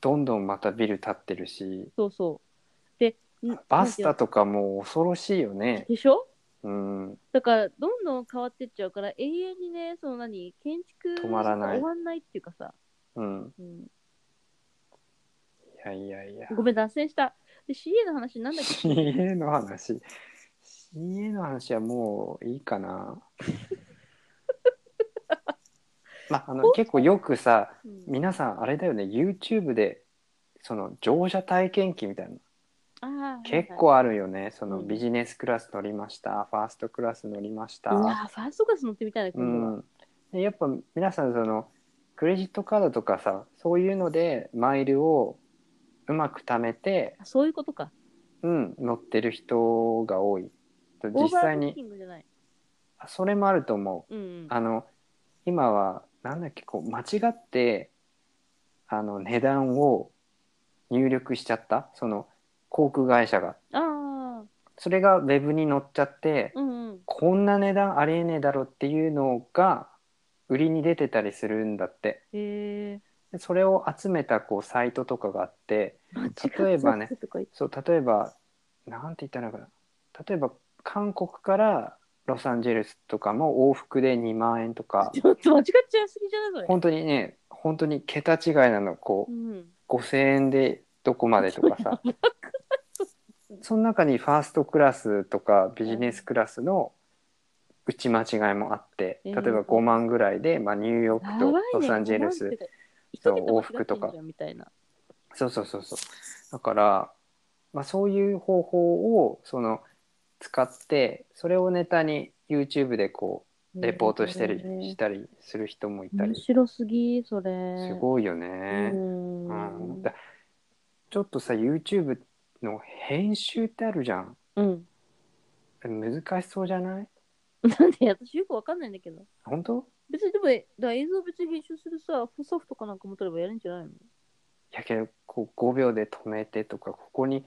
どんどんまたビル建ってるし、そうそうでんバスタとかもう恐ろしいよねの？でしょ？うん。だからどんどん変わってっちゃうから永遠にねその何建築止まらない終わんないっていうかさ、うん。うん、いやいやいや。ごめん脱線したで CA の話なんだっけ？CA の話。CA の話はもういいかな。まあ、あの結構よくさうん。皆さんあれだよね YouTube でその乗車体験記みたいな。結構あるよね、そのうん。ビジネスクラス乗りました。ファーストクラス乗りました、ファーストクラス乗ってみたいなうん、でやっぱ皆さんそのクレジットカードとかさそういうのでマイルをうまく貯めて、あそういうことか。うん、乗ってる人が多い。オーバーブッ実際にキングじゃない。それもあると思う。うんうん。あの今はなんだっけこう間違ってあの値段を入力しちゃった。その航空会社が。ああそれがウェブに載っちゃって、うんうん。こんな値段ありえねえだろっていうのが売りに出てたりするんだって。へえでそれを集めたこうサイトとかがあって例えばねそう例えばなんて言ったらいいのかな。例えば韓国からロサンゼルスとかも往復で2万円とか。ちょっと間違っちゃいすぎじゃないそれ。本当にね本当に桁違いなの。こううん。5,000円でどこまでとかさ。その中にファーストクラスとかビジネスクラスの打ち間違いもあってえー例えば5万ぐらいで、まあ、ニューヨークとロサンゼルス、そう往復とか。みたいな。そうそうそうそう。だから、まあ、そういう方法をその使ってそれをネタに YouTube でこうレポートしてり、えーしたりする人もいた面り。す白すぎ、それ。ごいようね、ん。うん。だちょっとさ YouTube の編集ってあるじゃん。うん。難しそうじゃない？なんで私よくわかんないんだけど。本当？別にでも、えだから映像別に編集するさ、ソフトかなんか持ってればやるんじゃないの？やけどこう5秒で止めてとかここに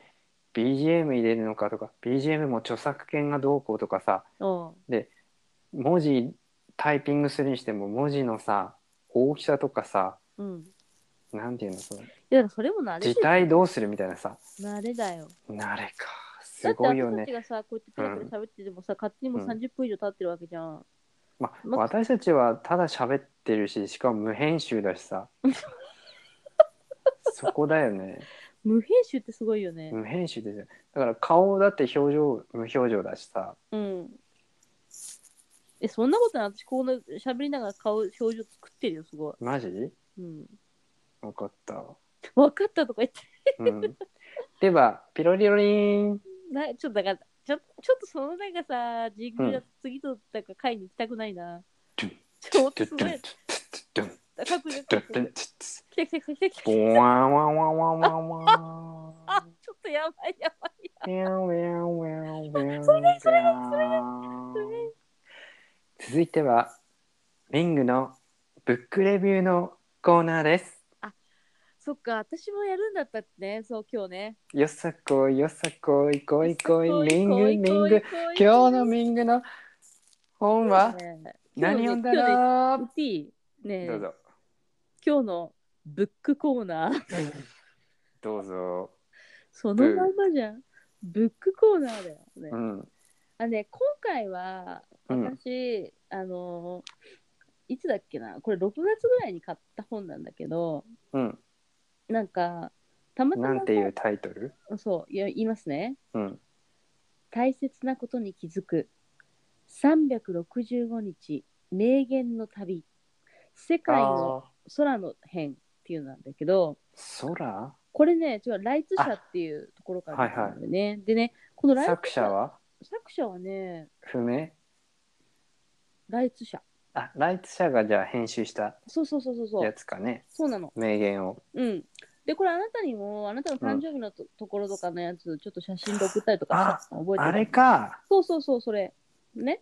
BGM 入れるのかとか BGM も著作権がどうこうとかさあ文字タイピングするにしても文字のさ大きさとかさあ。うん。いなんていうのそのや、だからそれも慣れ字で体どうするみたいなさ慣れだよ。慣れかだすってごいよね私たちがさ、こうやってペラペラ喋っててもさ、勝手にもううん30分以上経ってるわけじゃん。まあ、ま私たちはただ喋ってるししかも無編集だしさ そこだよね無編集ってすごいよね。無編集ですよだから顔だって表情無表情だしさうん。え、そんなことない私、この喋りながら顔、表情作ってるよ、すごい。マジ？うん。分かった、分かったとか言って。うん、ではピロリロリーン なちょっとだから、ちょちょっとそのなんかさ、ジングルだと次となんか会に行きたくないな。ちょっとすごい。あ、ちょっとやばいやばい。ウェンウェンウェンウェンそれそれ続いてはリングのブックレビューのコーナーですそっか、私もやるんだったね、そう、今日ね。よさこいよさこいこいこいミングミング。今日のミングの本はね。何読んだろ言っていい？ねえ。どうぞ。今日のブックコーナー、どうぞ。そのまんまじゃん。ブックコーナーだよね。うん。あね、今回はうん。私、あのいつだっけな？これ6月ぐらいに買った本なんだけどうんなんかたまたまなんていうタイトル？そういや言いますね。うん。大切なことに気づく。365日名言の旅。世界のあ空の編っていうのなんだけどー空？これね違うライツ社っていうところから出てるんだよね、でねこのライツ作者は？作者はね不明ライツ社あライツ社がじゃあ編集したそうそうそうそうそやうつかね。そうなの。名言を。うん。で、これあなたにも、あなたの誕生日のと,、ところとかのやつ、ちょっと写真で送ったりとかしたの覚えてる？あれか。そうそうそう、それ。ね？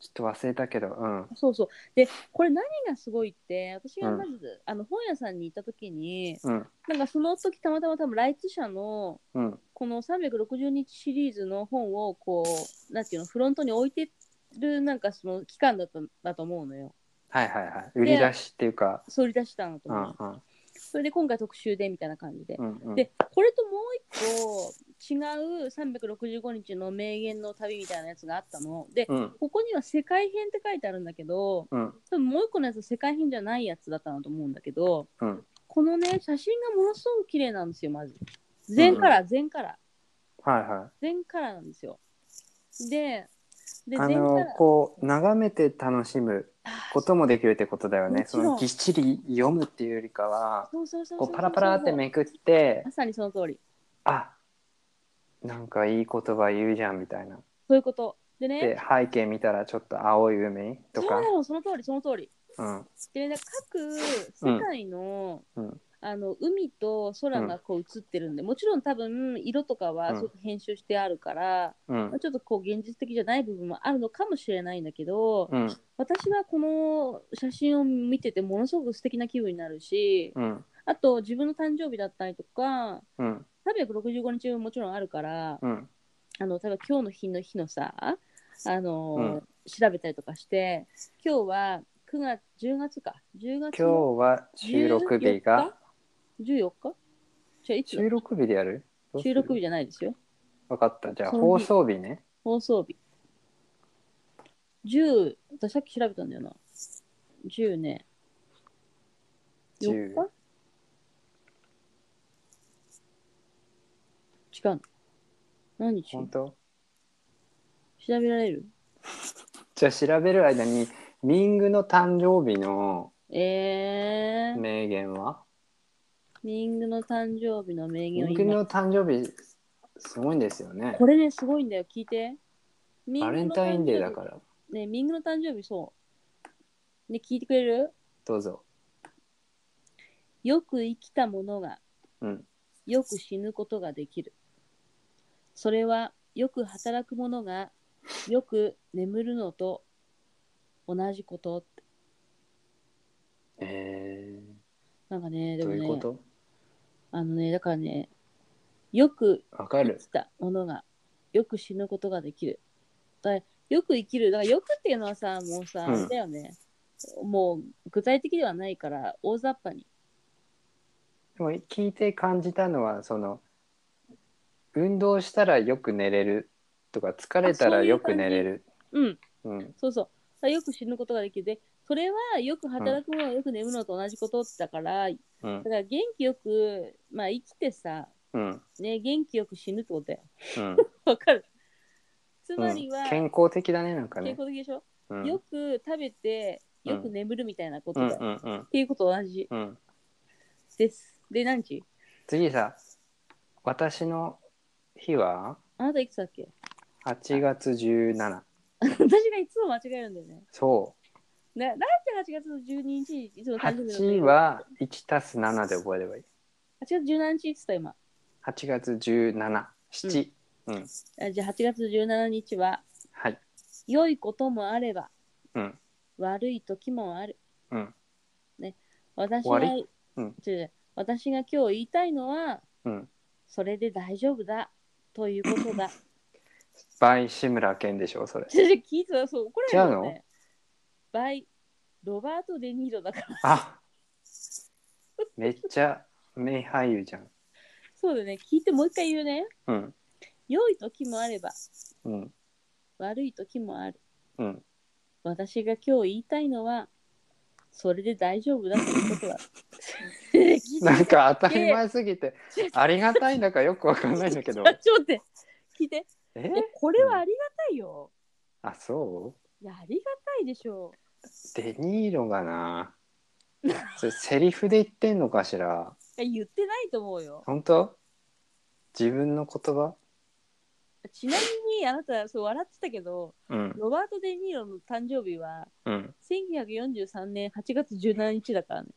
ちょっと忘れたけどうん。そうそう。で、これ何がすごいって、私がまず、あの本屋さんに行った時に、うん。なんかその時たまたま多分ライツ社のうん。この360日シリーズの本をこう、なんていうの、フロントに置いてるなんかその期間だっただと思うのよ。はいはいはい。売り出しっていうか。そう売り出したのとう思う。んうん。それで今回特集でみたいな感じで。うんうん。でこれともう一個違う365日の名言の旅みたいなやつがあったの。で、うん。ここには世界編って書いてあるんだけどうん。多分もう一個のやつは世界編じゃないやつだったなと思うんだけどうん。このね写真がものすごく綺麗なんですよまず。全カラー全カラーはいは全カラーなんですよ。であのこう眺めて楽しむこともできるってことだよね。そのぎっしり読むっていうよりかはこうパラパラってめくってまさにその通り。あなんかいい言葉言うじゃんみたいな。そういうこと。でね。で背景見たらちょっと青い海とか。そうその通りその通り。うん。でね各世界の,、うんあの海と空がこう映ってるんで、もちろん多分色とかはうん。すごく編集してあるから、うん。まあちょっとこう現実的じゃない部分もあるのかもしれないんだけど、うん。私はこの写真を見ててものすごく素敵な気分になるし、うん。あと自分の誕生日だったりとかうん。365日ももちろんあるから、うん。あの例えば今日の日の日のさあの、うん。調べたりとかして今日は9月10月か。10月今日は収録日が14日？じゃあいつ収録日でやる？どうする？収録日じゃないですよ。分かった。じゃあその日。放送日ね。放送日。10私さっき調べたんだよな。10ね。4日？違うの。何日？調本当？べられる？じゃあ調べる間にミングの誕生日のえー、名言は？ミングの誕生日の名ミ言を今ングの誕生日すごいんですよねこれね、すごいんだよ。聞いて。ミバレンタインデーだからら。ね、ミングの誕生日、そう。ね、聞いてくれる？どうぞよく生きた者がうんよく死ぬことができる。それはよく働く者がよく眠るのと同じこと。えなんかね、ー、でもね、どういうこと？あのね、だからね、よくわかる生きた者がよく死ぬことができる。だからよく生きる。だからよくっていうのはさ、もうさ、うんあれだよね。もう具体的ではないから、大雑把に。でも聞いて感じたのはその運動したらよく寝れるとか疲れたらよく寝れるうん、うんそうそう。だからよく死ぬことができる。で、それはよく働く者がよく眠るのと同じことだから、だうん。から元気よく、まあ生きてさ、うん。ね、元気よく死ぬってことだよ。うん。わかる。つうんまりは、健康的だねなんか健ね康的でしょ、うん。よく食べて、よく眠るみたいなことうんだよ。っうんうん。ていうことと同じうん。です。で、何日次さ私の日は？あなたいくつだっけ？8月17 私がいつも間違えるんだよね。そななんで8月の12日いつもう誕生日8は1たす7で覚えればいい。8月17日って言った今。8月17、7、うん、あじゃあ8月17日は、はい、良いこともあれば、うん、悪い時もある。うん、私が、終わり？うん。違う違う。私が今日言いたいのは、うん。それで大丈夫だということだ。by 志村けんでしょ、それ。ちょちょ聞いてたそう。怒られるよ違うね。 by、ロバート・デ・ニーロだから。あめっちゃ名俳優じゃん。そうだね。聞いてもう一回言うね。うん、良い時もあれば、うん、悪い時もある。うん。私が今日言いたいのは、それで大丈夫だということだ。聞いてなんか当たり前すぎて、ありがたいんだかよくわかんないんだけど。ちょっと待って。聞いて。え？え、これはありがたいよ。あ、そいや、ありがたいでしょうデニーロがな。それセリフで言ってんのかしら？う。いや言ってないと思うよ。本当？自分の言葉？ちなみに、あなた、そう笑ってたけど、うん、ロバート・デ・ニーロの誕生日は、うん。1943年8月17日だからね。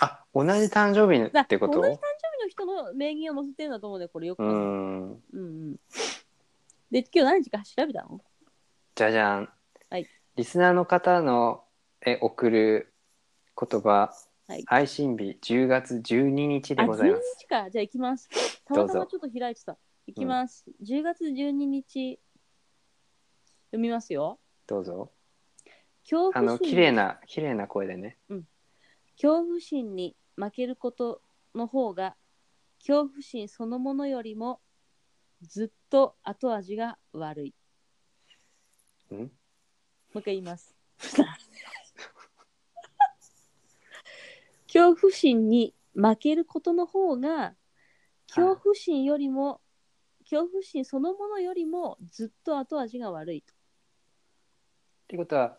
あ、同じ誕生日だってこと？同じ誕生日の人の名言を載せてるんだと思うんだよ、これよくう。ん。うんうん。で、今日何時か調べたの？じゃじゃん。はいリスナーの方のえ送る言葉、はい配信日10月12日あ、でござい12ます。日か。じゃあ行きます。たまたまちょっと開いてた。行きます。10月12日、読みますよ。どうぞ。恐あの綺麗な綺麗な声でね。恐怖心に負けることの方が恐怖心そのものよりもずっと後味が悪い。うん？もう一回言います。恐怖心に負けることの方が恐怖心よりも、恐怖心そのものよりもずっと後味が悪いと。ってことは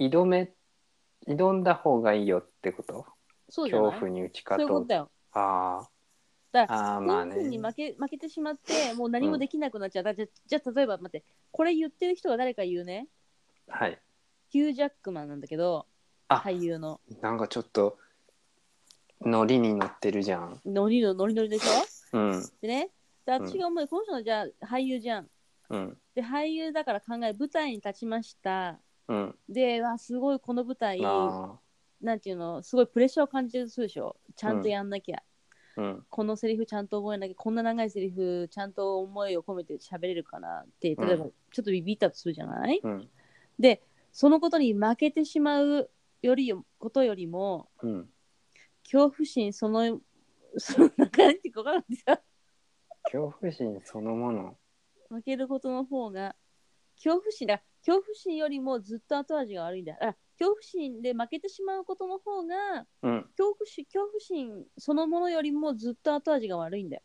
挑め挑んだ方がいいよってこと？そうじゃない？恐怖に打ちそういう勝とう。ことだよ。あだああーまあ恐怖心にね。負け負けてしまってもう何もできなくなっちゃう。だじゃじゃあ例えば待ってこれ言ってる人が誰か言うね？はい。ヒュー・ジャックマンなんだけどあ俳優のなんかちょっとノリに乗ってるじゃん。ノリのノリノリでしょ？うん。でねで私が思うこの人のじゃあ俳優じゃん。うん。で俳優だから考え舞台に立ちました。うん。でわすごいこの舞台あなんていうのすごいプレッシャーを感じるでしょ？ちゃんとやんなきゃ、あうん。このセリフちゃんと覚えなきゃこんな長いセリフちゃんと思いを込めて喋れるかなって例えばうちょっとビビったとするじゃない、うん。でそのことに負けてしまうよりことよりもうん。恐怖心そのその中にてか分からんないさ恐怖心そのもの。負けることの方が恐怖心だ恐怖心よりもずっと後味が悪いんだあ恐怖心で負けてしまうことの方がうん。恐怖心恐怖心そのものよりもずっと後味が悪いんだよ。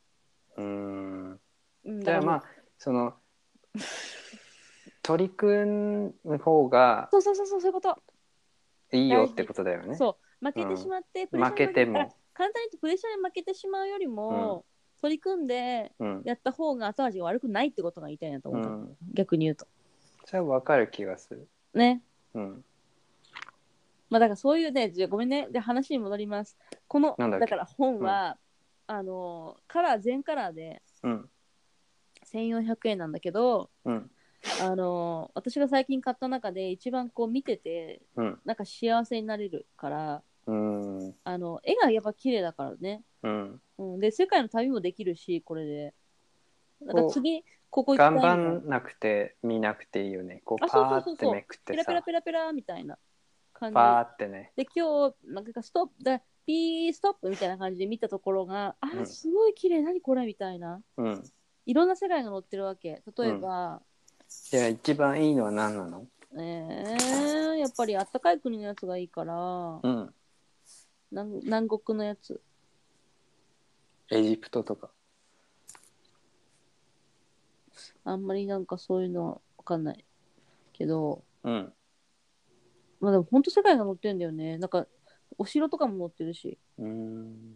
うーん。うん、じゃあまああその取り組む方がそうそうそうそうそういうこと、いいよってことだよね。そう負けてしまって、プレッシャーに負けても。簡単に言うとプレッシャーに負けてしまうよりも、取り組んでうん。やった方が後味が悪くないってことが言いたいなとう思った、ん。逆に言うとそれはわかる気がする。ねうん。まあだからそういうねじゃあごめんねで話に戻りますこのだから本は、あのカラー全カラーでうん。1400円なんだけどうん。あの私が最近買った中で一番こう見ててうん。なんか幸せになれるからうん。あの絵がやっぱ綺麗だからね、うん。うん、で世界の旅もできるしこれで。なんか次ここ行きたい頑みたいな張んなくて見なくていいよね。こうあそうパーってそう。そうそうめくってさ。ペラペラ、ペラペラみたいな感じ。パーってね。で今日なんかストップだピーストップみたいな感じで見たところがあうん。ーすごい綺麗。何これみたいな。うん。いろんな世界が載ってるわけ。例えば、じゃあ一番いいのは何なの？えー、やっぱりあったかい国のやつがいいから。うん。南南国のやつエジプトとか。あんまりなんかそういうのはわかんないけどうん。まあでも本当世界が載ってるんだよねなんかお城とかも載ってるしうん。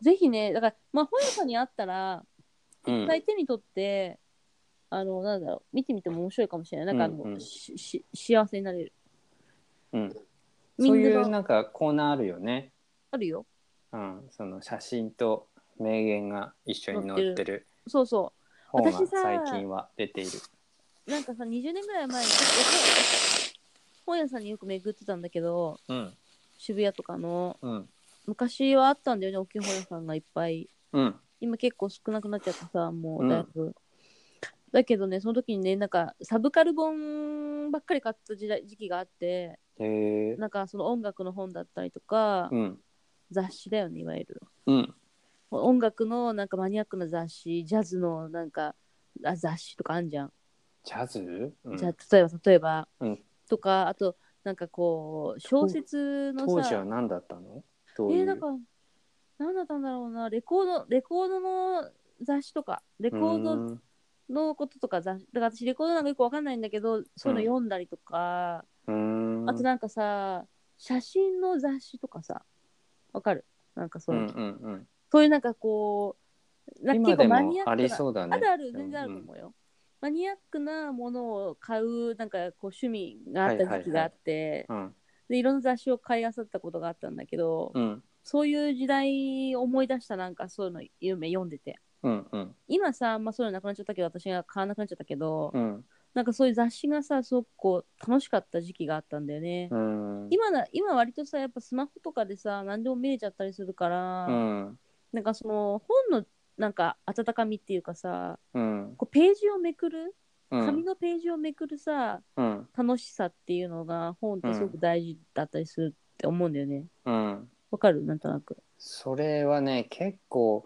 ぜひねだからまあ本屋さんにあったらうん一回手に取って、あのなんだろう見てみても面白いかもしれないなんかあの、うんうんしし幸せになれるうん。みそういうなんかコーナーあるよね。あるようん。その写真と名言が一緒に載ってるそうそ本が私さ最近は出ている。うなんかさ20年ぐらい前に本屋さんによく巡ってたんだけどうん。渋谷とかのうん。昔はあったんだよね大きい本屋さんがいっぱいうん。今結構少なくなっちゃってさもううんだいぶ、だけどねその時にねなんかサブカル本ばっかり買った時代時期があってへえ。なんかその音楽の本だったりとか、うん。雑誌だよねいわゆる。うん。音楽のなんかマニアックな雑誌ジャズのなんかあ雑誌とかあんじゃん、ジャズ、うん。じゃあ例えば例えば、うん。とかあとなんかこう小説の当時はさ何だったの？えー、なんか何だったんだろうな。レコードレコードの雑誌とかレコードうん。のこととか雑誌だから私レコードなんかよくわかんないんだけどそういうの読んだりとか、うん。あとなんかさ写真の雑誌とかさわかる？なんかそうういう、んうんうん。そういうなんかこうな結構マニアックなりそうだね。あるある全然あると思うよ、マニアックなものを買うなんかこう趣味があった時期があって、うん。でいろんな雑誌を買い漁ったことがあったんだけど、うん。そういう時代を思い出したなんかそういうの夢読んでてうんうん今さ、まあ、そういうのなくなっちゃったけど私が買わなくなっちゃったけど、うんなんかそういう雑誌がさすごくこう楽しかった時期があったんだよね、うん。今な今割とさやっぱスマホとかでさ何でも見れちゃったりするから、うん。なんかその本のなんか温かみっていうかさうん。こうページをめくるうん。紙のページをめくるさ、うん。楽しさっていうのが本ってすごく大事だったりするって思うんだよね。うん。わかる？なんとなく。それはね結構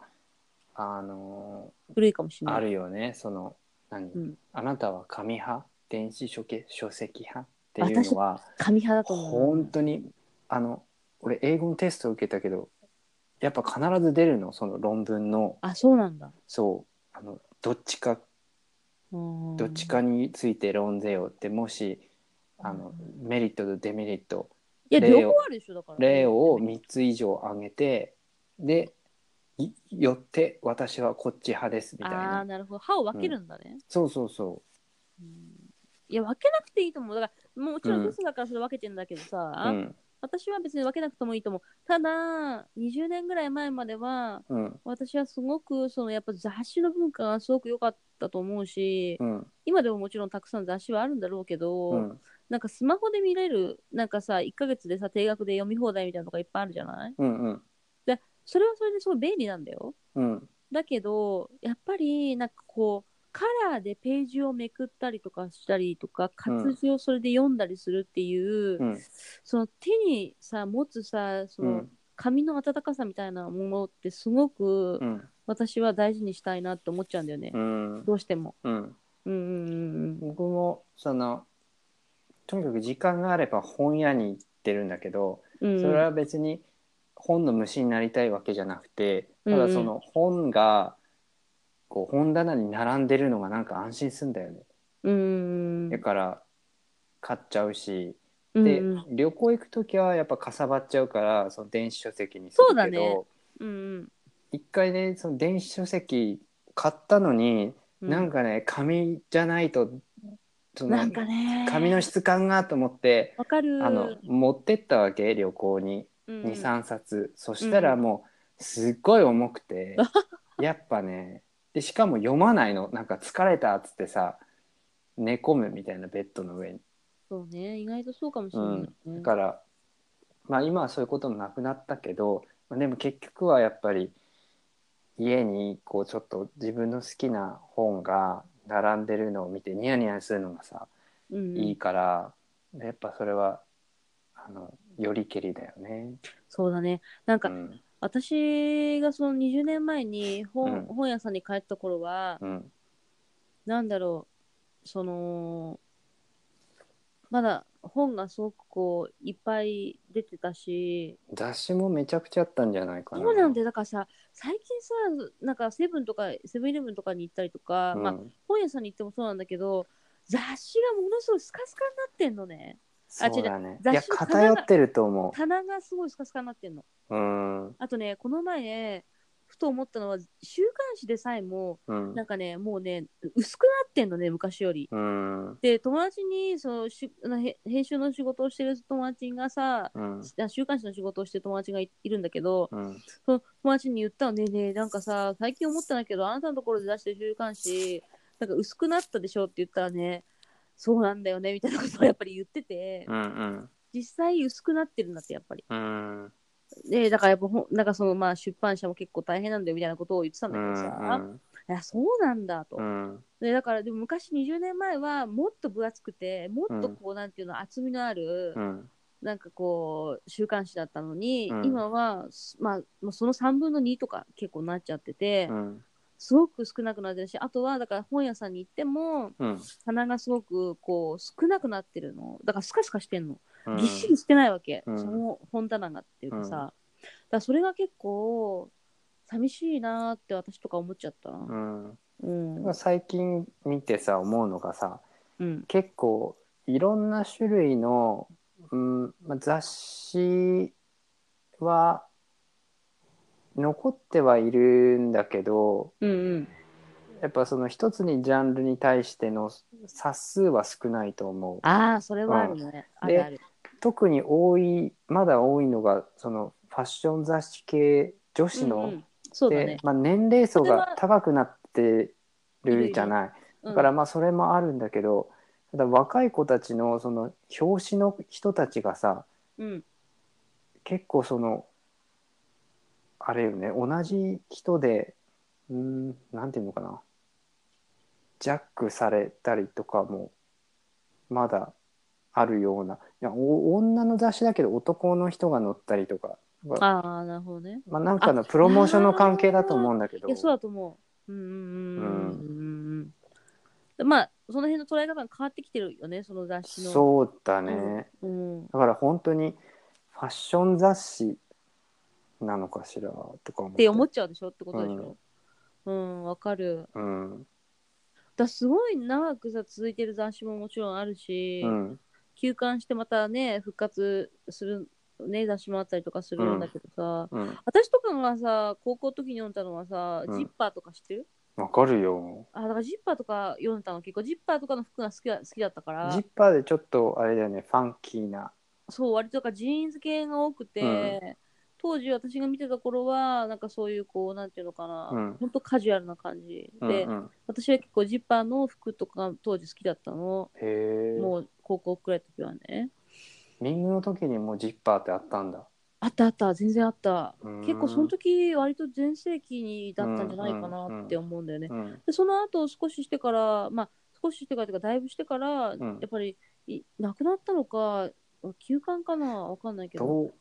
あの古いかもしれない。あるよね。その何、うん。あなたは紙派？電子書籍書籍派？っていうのは紙派だと思う。本当にあの俺英語のテスト受けたけどやっぱ必ず出るの？その論文の。あそうなんだ。そう。あのどっちかどどっちかについて論ぜよってもしあのメリットとデメリットいや例を両方あるでしょだから。例を3つ以上挙げてでいよって私はこっち派ですみたいああーななるほど。歯を分けるんだね、そうそうそう。ん。いや分けなくていいと思う。だからもちろうん。んだからそれ分けてんだけどさ、ううん。私は別に分けなくてもいいと思う。ただ20年ぐらい前まではうん。私はすごくそのやっぱ雑誌の文化がすごく良かったと思うし、うん。今でももちろんたくさん雑誌はあるんだろうけど、うん。なんかスマホで見れるなんかさ1ヶ月でさ定額で読み放題みたいなのがいっぱいあるじゃない？うんうんそれはそれですごい便利なんだよ。うん。だけどやっぱりなんかこうカラーでページをめくったりとかしたりとか活字をそれで読んだりするっていう、うん。その手にさ持つさそうのん。紙の温かさみたいなものってすごくうん。私は大事にしたいなって思っちゃうんだよね、うん。どうしても。うん。うんうんうん僕もそのとにかく時間があれば本屋に行ってるんだけどそれは別に本の虫になりたいわけじゃなくてただその本がこう本棚に並んでるのがなんか安心するんだよね。うんだから買っちゃうし、うんでうん。旅行行く時はやっぱかさばっちゃうからその電子書籍にするそうだね。けど、うん。一回ねその電子書籍買ったのに、うん。なんかね紙じゃないとそのなんかね。紙の質感がと思って、わかる。あの持ってったわけ旅行に。うん23冊、そしたらもうすっごい重くて、やっぱねでしかも読まないの。なんか疲れたっつってさ寝込むみたいなベッドの上に。そうね。意外とそうかもしれない、ね。だから、まあ、今はそういうこともなくなったけど、まあ、でも結局はやっぱり家にこうちょっと自分の好きな本が並んでるのを見てニヤニヤするのがさ、うん。いいからやっぱそれはあのよりけりだよね。そうだね。なんか、うん。私がその20年前に本,、うん。本屋さんに帰った頃は、うん。なんだろうそのまだ本がすごくこういっぱい出てたし雑誌もめちゃくちゃあったんじゃないかな。そうなんだよ。だからさ最近さなんかセブンとかセブンイレブンとかに行ったりとか、うん。まあ本屋さんに行ってもそうなんだけど雑誌がものすごいスカスカになってんのねそうだね。いや偏ってると思棚がすごいスカスカになってんの。う。うん。あとねこの前ねふと思ったのは週刊誌でさえもうん。なんかねもうね薄くなってんのね昔より。うん。で友達にそのし編集の仕事をしてる友達がさうん。あ週刊誌の仕事をしてる友達がいいるんだけどうん。その友達に言ったのねえねえなんかさ最近思ったんだけどあなたのところで出してる週刊誌なんか薄くなったでしょって言ったらねそうなんだよねみたいなことをやっぱり言ってて。うんうん。実際薄くなってるんだってやっぱり。うんでだからやっぱほんなんかそのまあ出版社も結構大変なんだよみたいなことを言ってたんだけどさ、うんいやそうなんだと、うん。でだからでも昔20年前はもっと分厚くてもっとこう、なんていうの厚みのある、うん。なんかこう週刊誌だったのに、うん。今はすまあその3分の2とか結構なっちゃってて、うんすごく少なくなってるしあとはだから本屋さんに行ってもうん。棚がすごくこう少なくなってるの。だからスカスカしてんの、うん。ぎっしりしてないわけ、うん。その本棚がっていうかさ、うん。だからそれが結構寂しいなーって私とか思っちゃった。なうん。最近見てさ思うのがさうん。結構いろんな種類の、うんまあ、雑誌は残ってはいるんだけどうんうん。やっぱその一つにジャンルに対しての冊数は少ないと思う。ああそれはあるね、あるある。特に多いまだ多いのがそのファッション雑誌系女子の、うんうん。でね、まあ、年齢層が高くなってるじゃない。だからまあそれもあるんだけど、ただ若い子たちのその表紙の人たちがさうん、結構そのあれよね。同じ人でうーんなんていうのかな。ジャックされたりとかもまだあるような。いやお女の雑誌だけど男の人が載ったりとか、まあああなるほどね。まあ、なんかのプロモーションの関係だと思うんだけど。いやそうだと思う。うんうんうんうんうんまあその辺の捉え方が変わってきてるよねその雑誌の。そうだね、うん、だから本当にファッション雑誌なのかしらとか思っってて思っちゃうでしょってことでしょ。うん。わ、かる。うん。だすごい長くさ続いてる雑誌ももちろんあるし、うん休刊してまたね復活するね雑誌もあったりとかするんだけどさ、うん。私とかがさ高校の時に読んだのはさ、うんジッパーとか知ってる？わかるよ。あだからジッパーとか読んだの結構ジッパーとかの服が好きだ好きだったから。ジッパーでちょっとあれだよねファンキーな。そう割となんかジーンズ系が多くて、当時私が見てた頃はなんかそういうこうなんていうのかな、うん。ほんとカジュアルな感じで、うんうん、私は結構ジッパーの服とか当時好きだったの、へえ。もう高校くらいの時はね。ミングの時にもうジッパーってあったんだ。あったあった全然あった。うん。結構その時割と全盛期にだったんじゃないかなって思うんだよね、うん。でその後少ししてからまあ少ししてからというかだいぶしてから、ん。やっぱりいなくなったのか休館かなわかんないけど。どう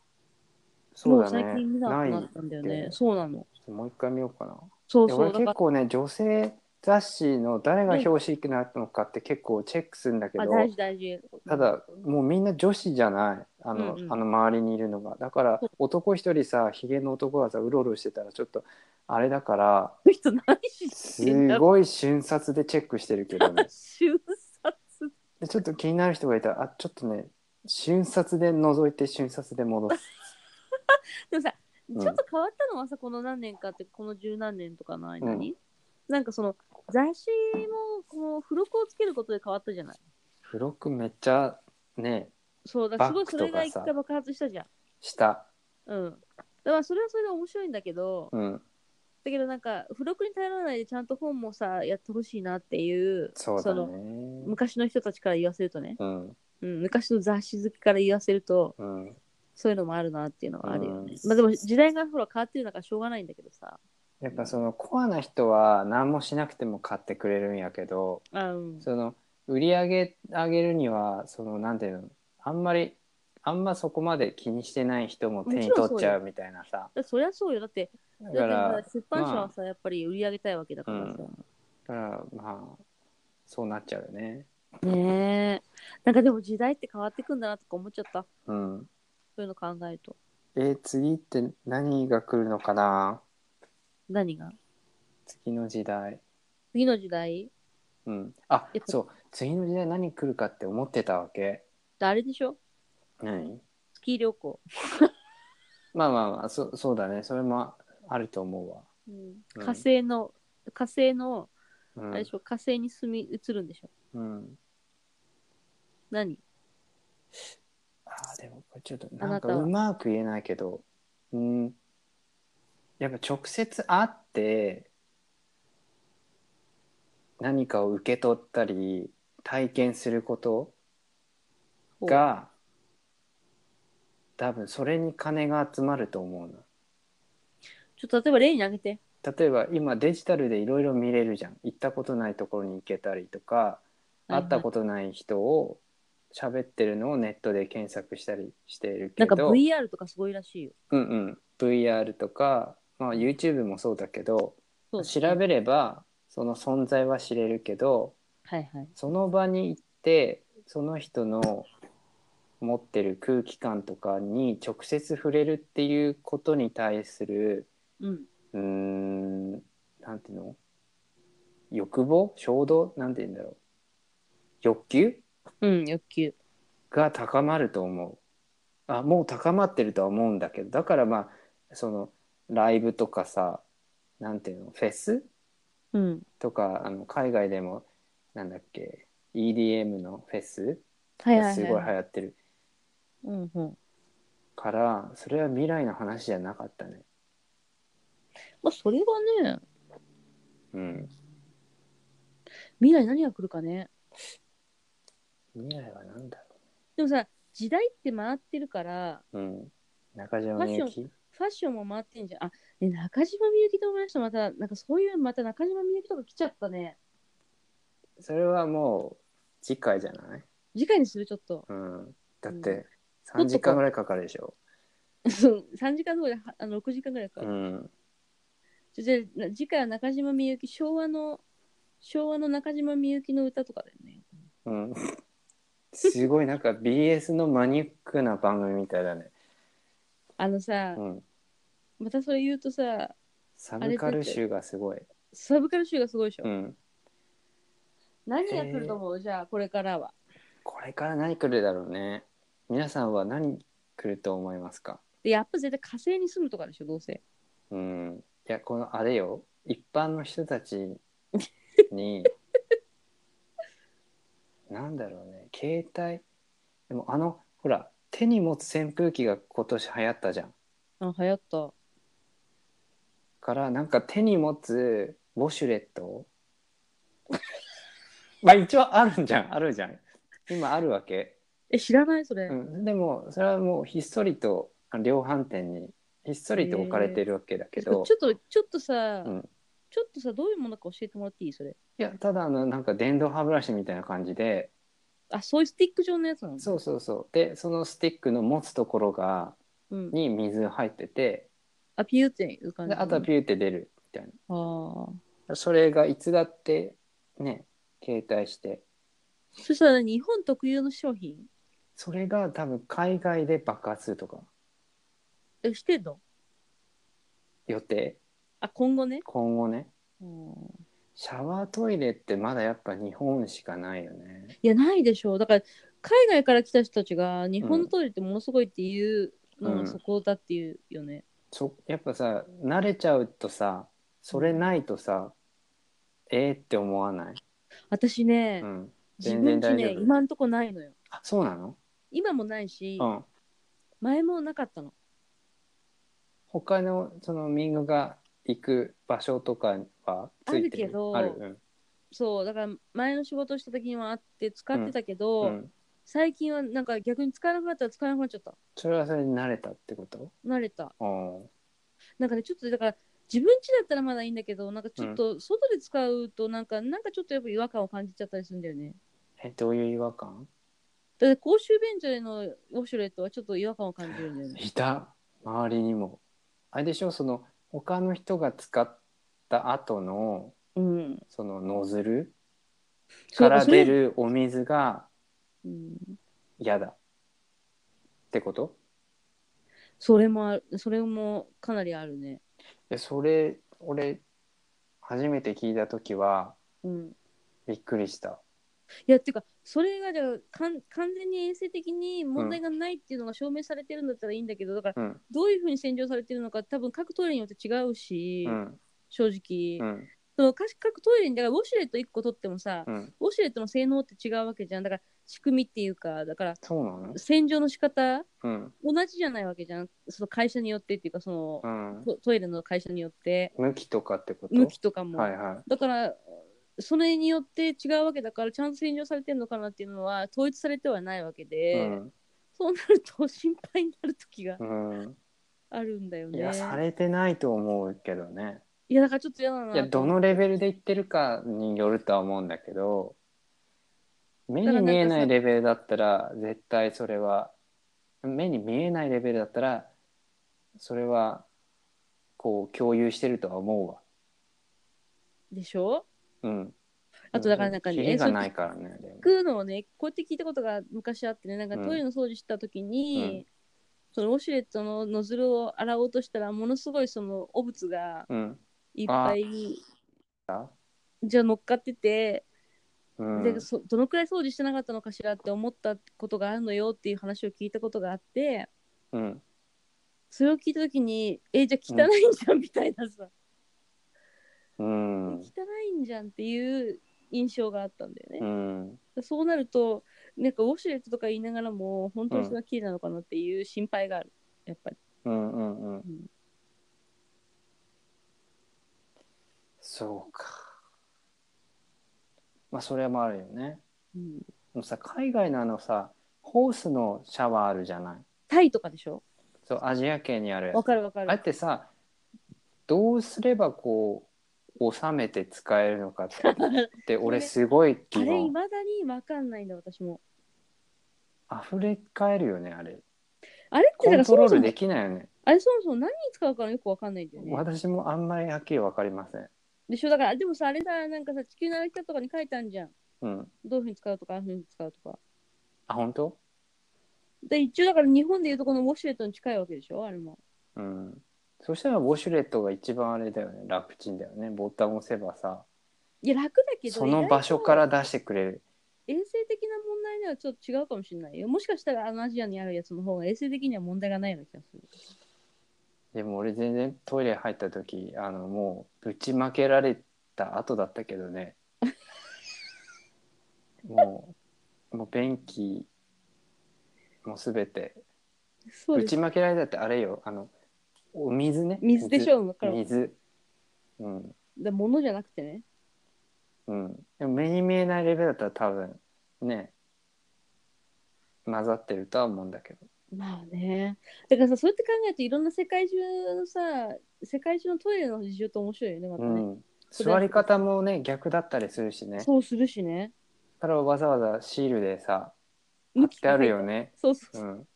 そうだね。最近見なくなったんだよね。ないって。そうなの。もう一回見ようかな。そうそう。だから結構ね女性雑誌の誰が表紙になったのかって結構チェックするんだけど、あ大事大事。ただもうみんな女子じゃないあの,、うんうん。あの周りにいるのが。だから男一人さひげの男がさうろうろしてたらちょっとあれだからすごい瞬殺でチェックしてるけどね。瞬ちょっと気になる人がいたらあちょっとね瞬殺で覗いて瞬殺で戻す でもさ、うん。ちょっと変わったのはさ、この何年かって、この十何年とかの間に、なんかその雑誌もこの付録をつけることで変わったじゃない？付録めっちゃねそうだ、すごいそれが一回爆発したじゃん。した。うん。だからそれはそれで面白いんだけど、うん。だけどなんか付録に頼らないでちゃんと本もさやってほしいなっていうそうだのね昔の人たちから言わせるとね、うん。うん、昔の雑誌好きから言わせるとうんそういうのもあるなっていうのはあるよね、うん。まあでも時代がほら変わってるのからしょうがないんだけどさ。やっぱそのコアな人は何もしなくても買ってくれるんやけどあうん。その売り上げ上げるにはそのなんていうのあんまりあんまそこまで気にしてない人も手に取っちゃうみたいなさ。だそりゃそうよ。だってだだから出版社はさ、やっぱり売り上げたいわけだからさ、だからまあそうなっちゃうよね。ねえ。なんかでも時代って変わってくんだなとか思っちゃった。うんそういうの考えると。えー次って何が来るのかな？何が？次の時代。次の時代？うん。あやっぱそう。次の時代何来るかって思ってたわけ？あれでしょ？何？スキー旅行、まあまあまあそそうだね。それもあると思うわ。うん。うん。火星の火星のうん。あれでしょ？火星に住み移るんでしょ？うん。何？あーでもこれちょっとあなんかうまく言えないけどうん。やっぱ直接会って何かを受け取ったり体験することが多分それに金が集まると思うなちょっと例えば例に挙げて。例えば今デジタルでいろいろ見れるじゃん。行ったことないところに行けたりとか会ったことない人を喋ってるのをネットで検索したりしているけなんかど VR とかすごいらしいよ。うんうん。VR とか、まあ、YouTube もそうだけどそう調べればその存在は知れるけどはいはい。その場に行ってその人の持ってる空気感とかに直接触れるっていうことに対するうん。うなんていうの？欲望？衝動？なんて言うんだろう。欲求？うん欲求。が高まると思う。あもう高まってるとは思うんだけど。だからまあそのライブとかさなんていうのフェス？うん。とかあの海外でもなんだっけ EDM のフェス？はいはいすごい流行ってる。うんうん。からそれは未来の話じゃなかったね。まあそれはねうん。未来何が来るかね未来は何だろでもさ時代って回ってるからううん。中島みゆき？ファッションも回ってんじゃん。あね中島みゆきと思いました。またなんかそういうまた中島みゆきとか来ちゃったね。それはもう次回じゃない？次回にするちょっと。うん。だっうて3時間ぐらいかかるでしょ。そう3時間ぐらいあの6時間ぐらいか、うん。じゃじゃあ次回は中島みゆき昭和の昭和の中島みゆきの歌とかだよね。うんすごいなんか BS のマニアックな番組みたいだね。あのさ、うん。またそれ言うとさサブカル集がすごい。サブカル集がすごいでしょ、うん。何が来ると思う、じゃあこれからは。これから何来るだろうね。皆さんは何来ると思いますか？でやっぱ絶対火星に住むとかでしょどうせ。うん。いやこのあれよ。一般の人たちになんだろうね。携帯？でもあのほら手に持つ扇風機が今年流行ったじゃん。あ流行った。からなんか手に持つウォシュレット？まあ一応あるんじゃん。あるじゃん。今あるわけ、え知らない？それ、うん、でもそれはもうひっそりと量販店にひっそりと置かれてるわけだけど、ちょっとちょっとさ、うんちょっとさどういうものか教えてもらっていい？それ。いやただあのなんか電動歯ブラシみたいな感じで。あそういうスティック状のやつなのそうそうそう。でそのスティックの持つところがうん、に水入ってて。あピューっていう感じ。であとはピューって出るみたいああ。なそれがいつだってね携帯して。そしたら日本特有の商品？それが多分海外で爆発するとか。えしてんの？予定あ今後ね、今後ね。うん、シャワートイレってまだやっぱ日本しかないよね。いやないでしょう。だから海外から来た人たちが日本のトイレってものすごいっていうのうん。がそこだっていうよね、そやっぱさ慣れちゃうとさそれないとさえー、って思わない、私ね、うん、自全分然大丈夫。今んとこないのよ。あそうなの？今もないし、うん。前もなかったの。他のそのミングが行く場所とかはついてる？あるけどある？そうだから前の仕事した時にはあって使ってたけど、うん、うん、最近はなんか逆に使わなくなったら使わなくなっちゃった。それはそれに慣れたってこと？慣れた。うんなんかねちょっとだから自分家だったらまだいいんだけどなんかちょっと外で使うとなんか、なんかちょっとやっぱ違和感を感じちゃったりするんだよね。えどういう違和感？だって公衆便所でのウォシュレットはちょっと違和感を感じるんだよね。いた。周りにも。あれでしょ？その他の人が使った後のうん。そのノズルから出るお水がうん。嫌だ。ってこと？それもあるそれもかなりあるね。でそれ俺初めて聞いた時はうん。びっくりしたいやっていうかそれがじゃあかん完全に衛生的に問題がないっていうのが証明されてるんだったらいいんだけどだからうん。どういうふうに洗浄されてるのか多分各トイレによって違うし、うん。正直、うん。その各各トイレにだからウォシュレット1個取ってもさ、うん。ウォシュレットの性能って違うわけじゃん。だから仕組みっていうかだから洗浄の仕方うん。同じじゃないわけじゃん。その会社によってっていうかその、うん。トトイレの会社によって。向きとかってこと？向きとかも、はいはい。だからそれによって違うわけだからちゃんと洗浄されてるのかなっていうのは統一されてはないわけで、うん。そうなると心配になる時がうん。あるんだよね。いやされてないと思うけどね。いやだからちょっと嫌だないやどのレベルで言ってるかによるとは思うんだけど目に見えないレベルだったら絶対それは目に見えないレベルだったらそれはこう共有してるとは思うわ。でしょ？うん。あとだからなんかねキリがないからねでも聞くのをねこうやって聞いたことが昔あってねなんかうん。トイレの掃除した時に、うん。そのウォシュレットのノズルを洗おうとしたらものすごいその汚物がうん。いっぱいあじゃあ乗っかってて、うん。でそどのくらい掃除してなかったのかしらって思ったことがあるのよっていう話を聞いたことがあってうん。それを聞いた時にえじゃあ汚いんじゃんみたいなさ、うん。汚いんじゃんっていう印象があったんだよね。うん。そうなると、なんかウォシュレットとか言いながらも、本当にそれが綺麗なのかなっていう心配がある、やっぱり。うんうんうん。ん。そうか。まあそれもあるよね。うん、でもさ海外のあのさホースのシャワーあるじゃない？タイとかでしょ？そうアジア系にあるやつ。わかるわかあれっる。てさどうすればこう収めて使えるのかって 俺すごいあ疑れ、い問まだにわかんないんだ、私も。溢れ返るよねあれあれってコントロールで、きないよねあれそもそも何に使うかよくわかんないんだよね。私もあんまりはっきり分かりませんでしょ？だから、でもさ、あれだ、なんかさ、地球の歩き方とかに書いてあるじゃん。うんどういうふうに使うとか、ああいうふうに使うとか。あ本当？で、一応だから日本でいうとこのウォシュレットに近いわけでしょあれも。うんそしたらウォシュレットが一番あれだよね。楽ちんだよね。ボタンを押せばさ。いや、楽だけど、その場所か意ら出してくれる。衛生的な問題ではちょっと違うかもしれないよ。もしかしたらあのアジアにあるやつの方が衛生的には問題がないような気がする。でも俺全然トイレ入った時あのもうぶちまけられた後だったけどね。もうもう便器もうすべて。そうです。ぶち。まけられたってあれよ。あのお水ね水でしょう、だから。水うんで物じゃなくてね。うんでも目に見えないレベルだったら多分ね混ざってるとは思うんだけどまあね。だからさ、そうやって考えるといろんな世界中のさ、世界中のトイレの事情って面白いよね、またね。うん座り方もね逆だったりするしねそうするしね。だからわざわざシールでさ貼向きってあるよねそうそうそうう。ん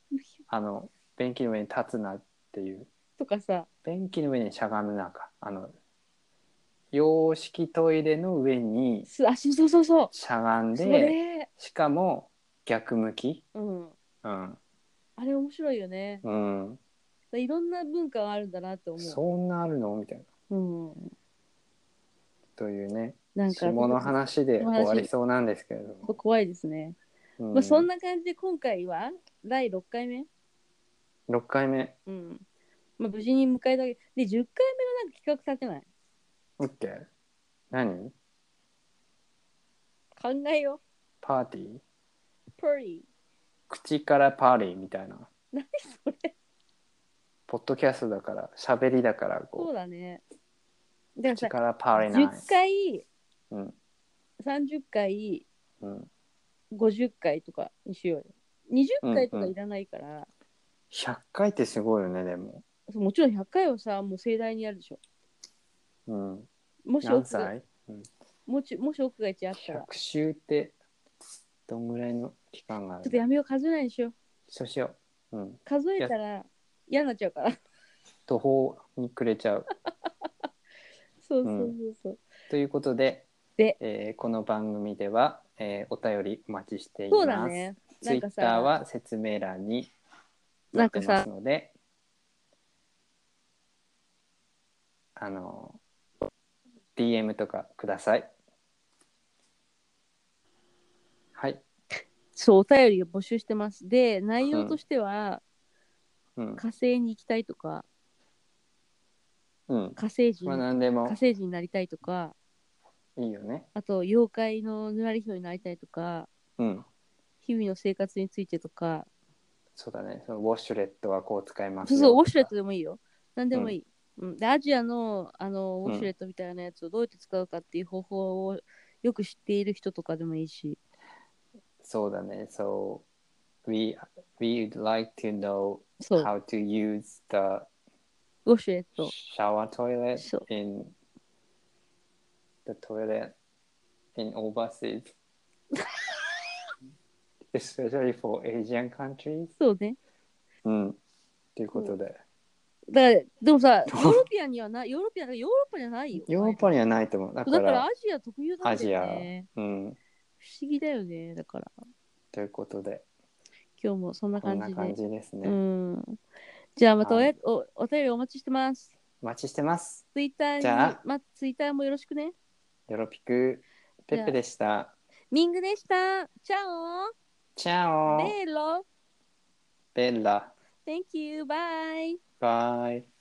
あの便器の上に立つなっていうとかさ、便器の上にしゃがむなかあの洋式トイレの上にすあ、そうそうそうそう。しゃがんそでれ、しかも逆向きうん。うんあれ面白いよね。うんいろんな文化があるんだなって思う。そんなあるの？みたいなうん。というねなんか下の話で終わりそうなんですけれども。怖いですね。うんまあそんな感じで今回は？第6回目？6回目。うん。まあ無事に迎えたけで、10回目のなんか企画立てない？OK。何？考えよパーティー？う。プリ口からパーリーみたいな。ー。何それ？ポッドキャストだから、喋りだから、そうこだね。だう、からさ、口からパーリーナイ10ス。回、うん。30回、うん。50回とかにしようよ。20回とかいらないから、100回ってすごいよね、でも。もちろん100回はさ、もう盛大にやるでしょ。うん。もし何奥が歳？うんもしもし奥が一あったら、?100 週って、どんぐらいの期間がある？ちょっとやめよう、数えないでしょ。そうしよう。うん。数えたら嫌になっちゃうから。途方に暮れちゃう。そうそうそうそう。ということで、でえーこの番組では、えーお便りお待ちしていそうだます。ね。ツイッなんかさターは説明欄に載ってますので、あの DM とかください。はい。そう、お便りを募集してます。で、内容としては、うん。火星に行きたいとか、うん。火星人、まあ何でも火星人になりたいとか、いいよね。あと、妖怪のぬらりひょうになりたいとか、うん。日々の生活についてとか、そうだね。そのウォシュレットはこう使いますそうそう、ウォシュレットトでもいいよ。なんでもいい。うん、でアジアのあのウォシュレットみたいなやつをどうやって使うかっていう方法をよく知っている人とかでもいいし。そうだね。So, we, we'd like to know そう、how to use the ウォシュレット。shower toilet そう in the toilet in overseas, especially for Asian countries. そうね。うん。ということで、だから、でもさ、ヨーロピアンにはない、ヨーロピアン、ヨーロッパじゃないよ。ヨーロッパにはないと思う。だかだからら、アジア特有なんだよね。うん。不思議だよね。だから、ということで、今日もそんなこんな感じで。感じですね。うん。じゃあまたおや、はいおお便りお待ちしてます。お待ちしてます。ツイッターに、じゃあま、ツイッターもよろしくね。よろぴく、ペッペでした。ミングでした。チャオチャオベロベッラ Thank you. Bye. バイ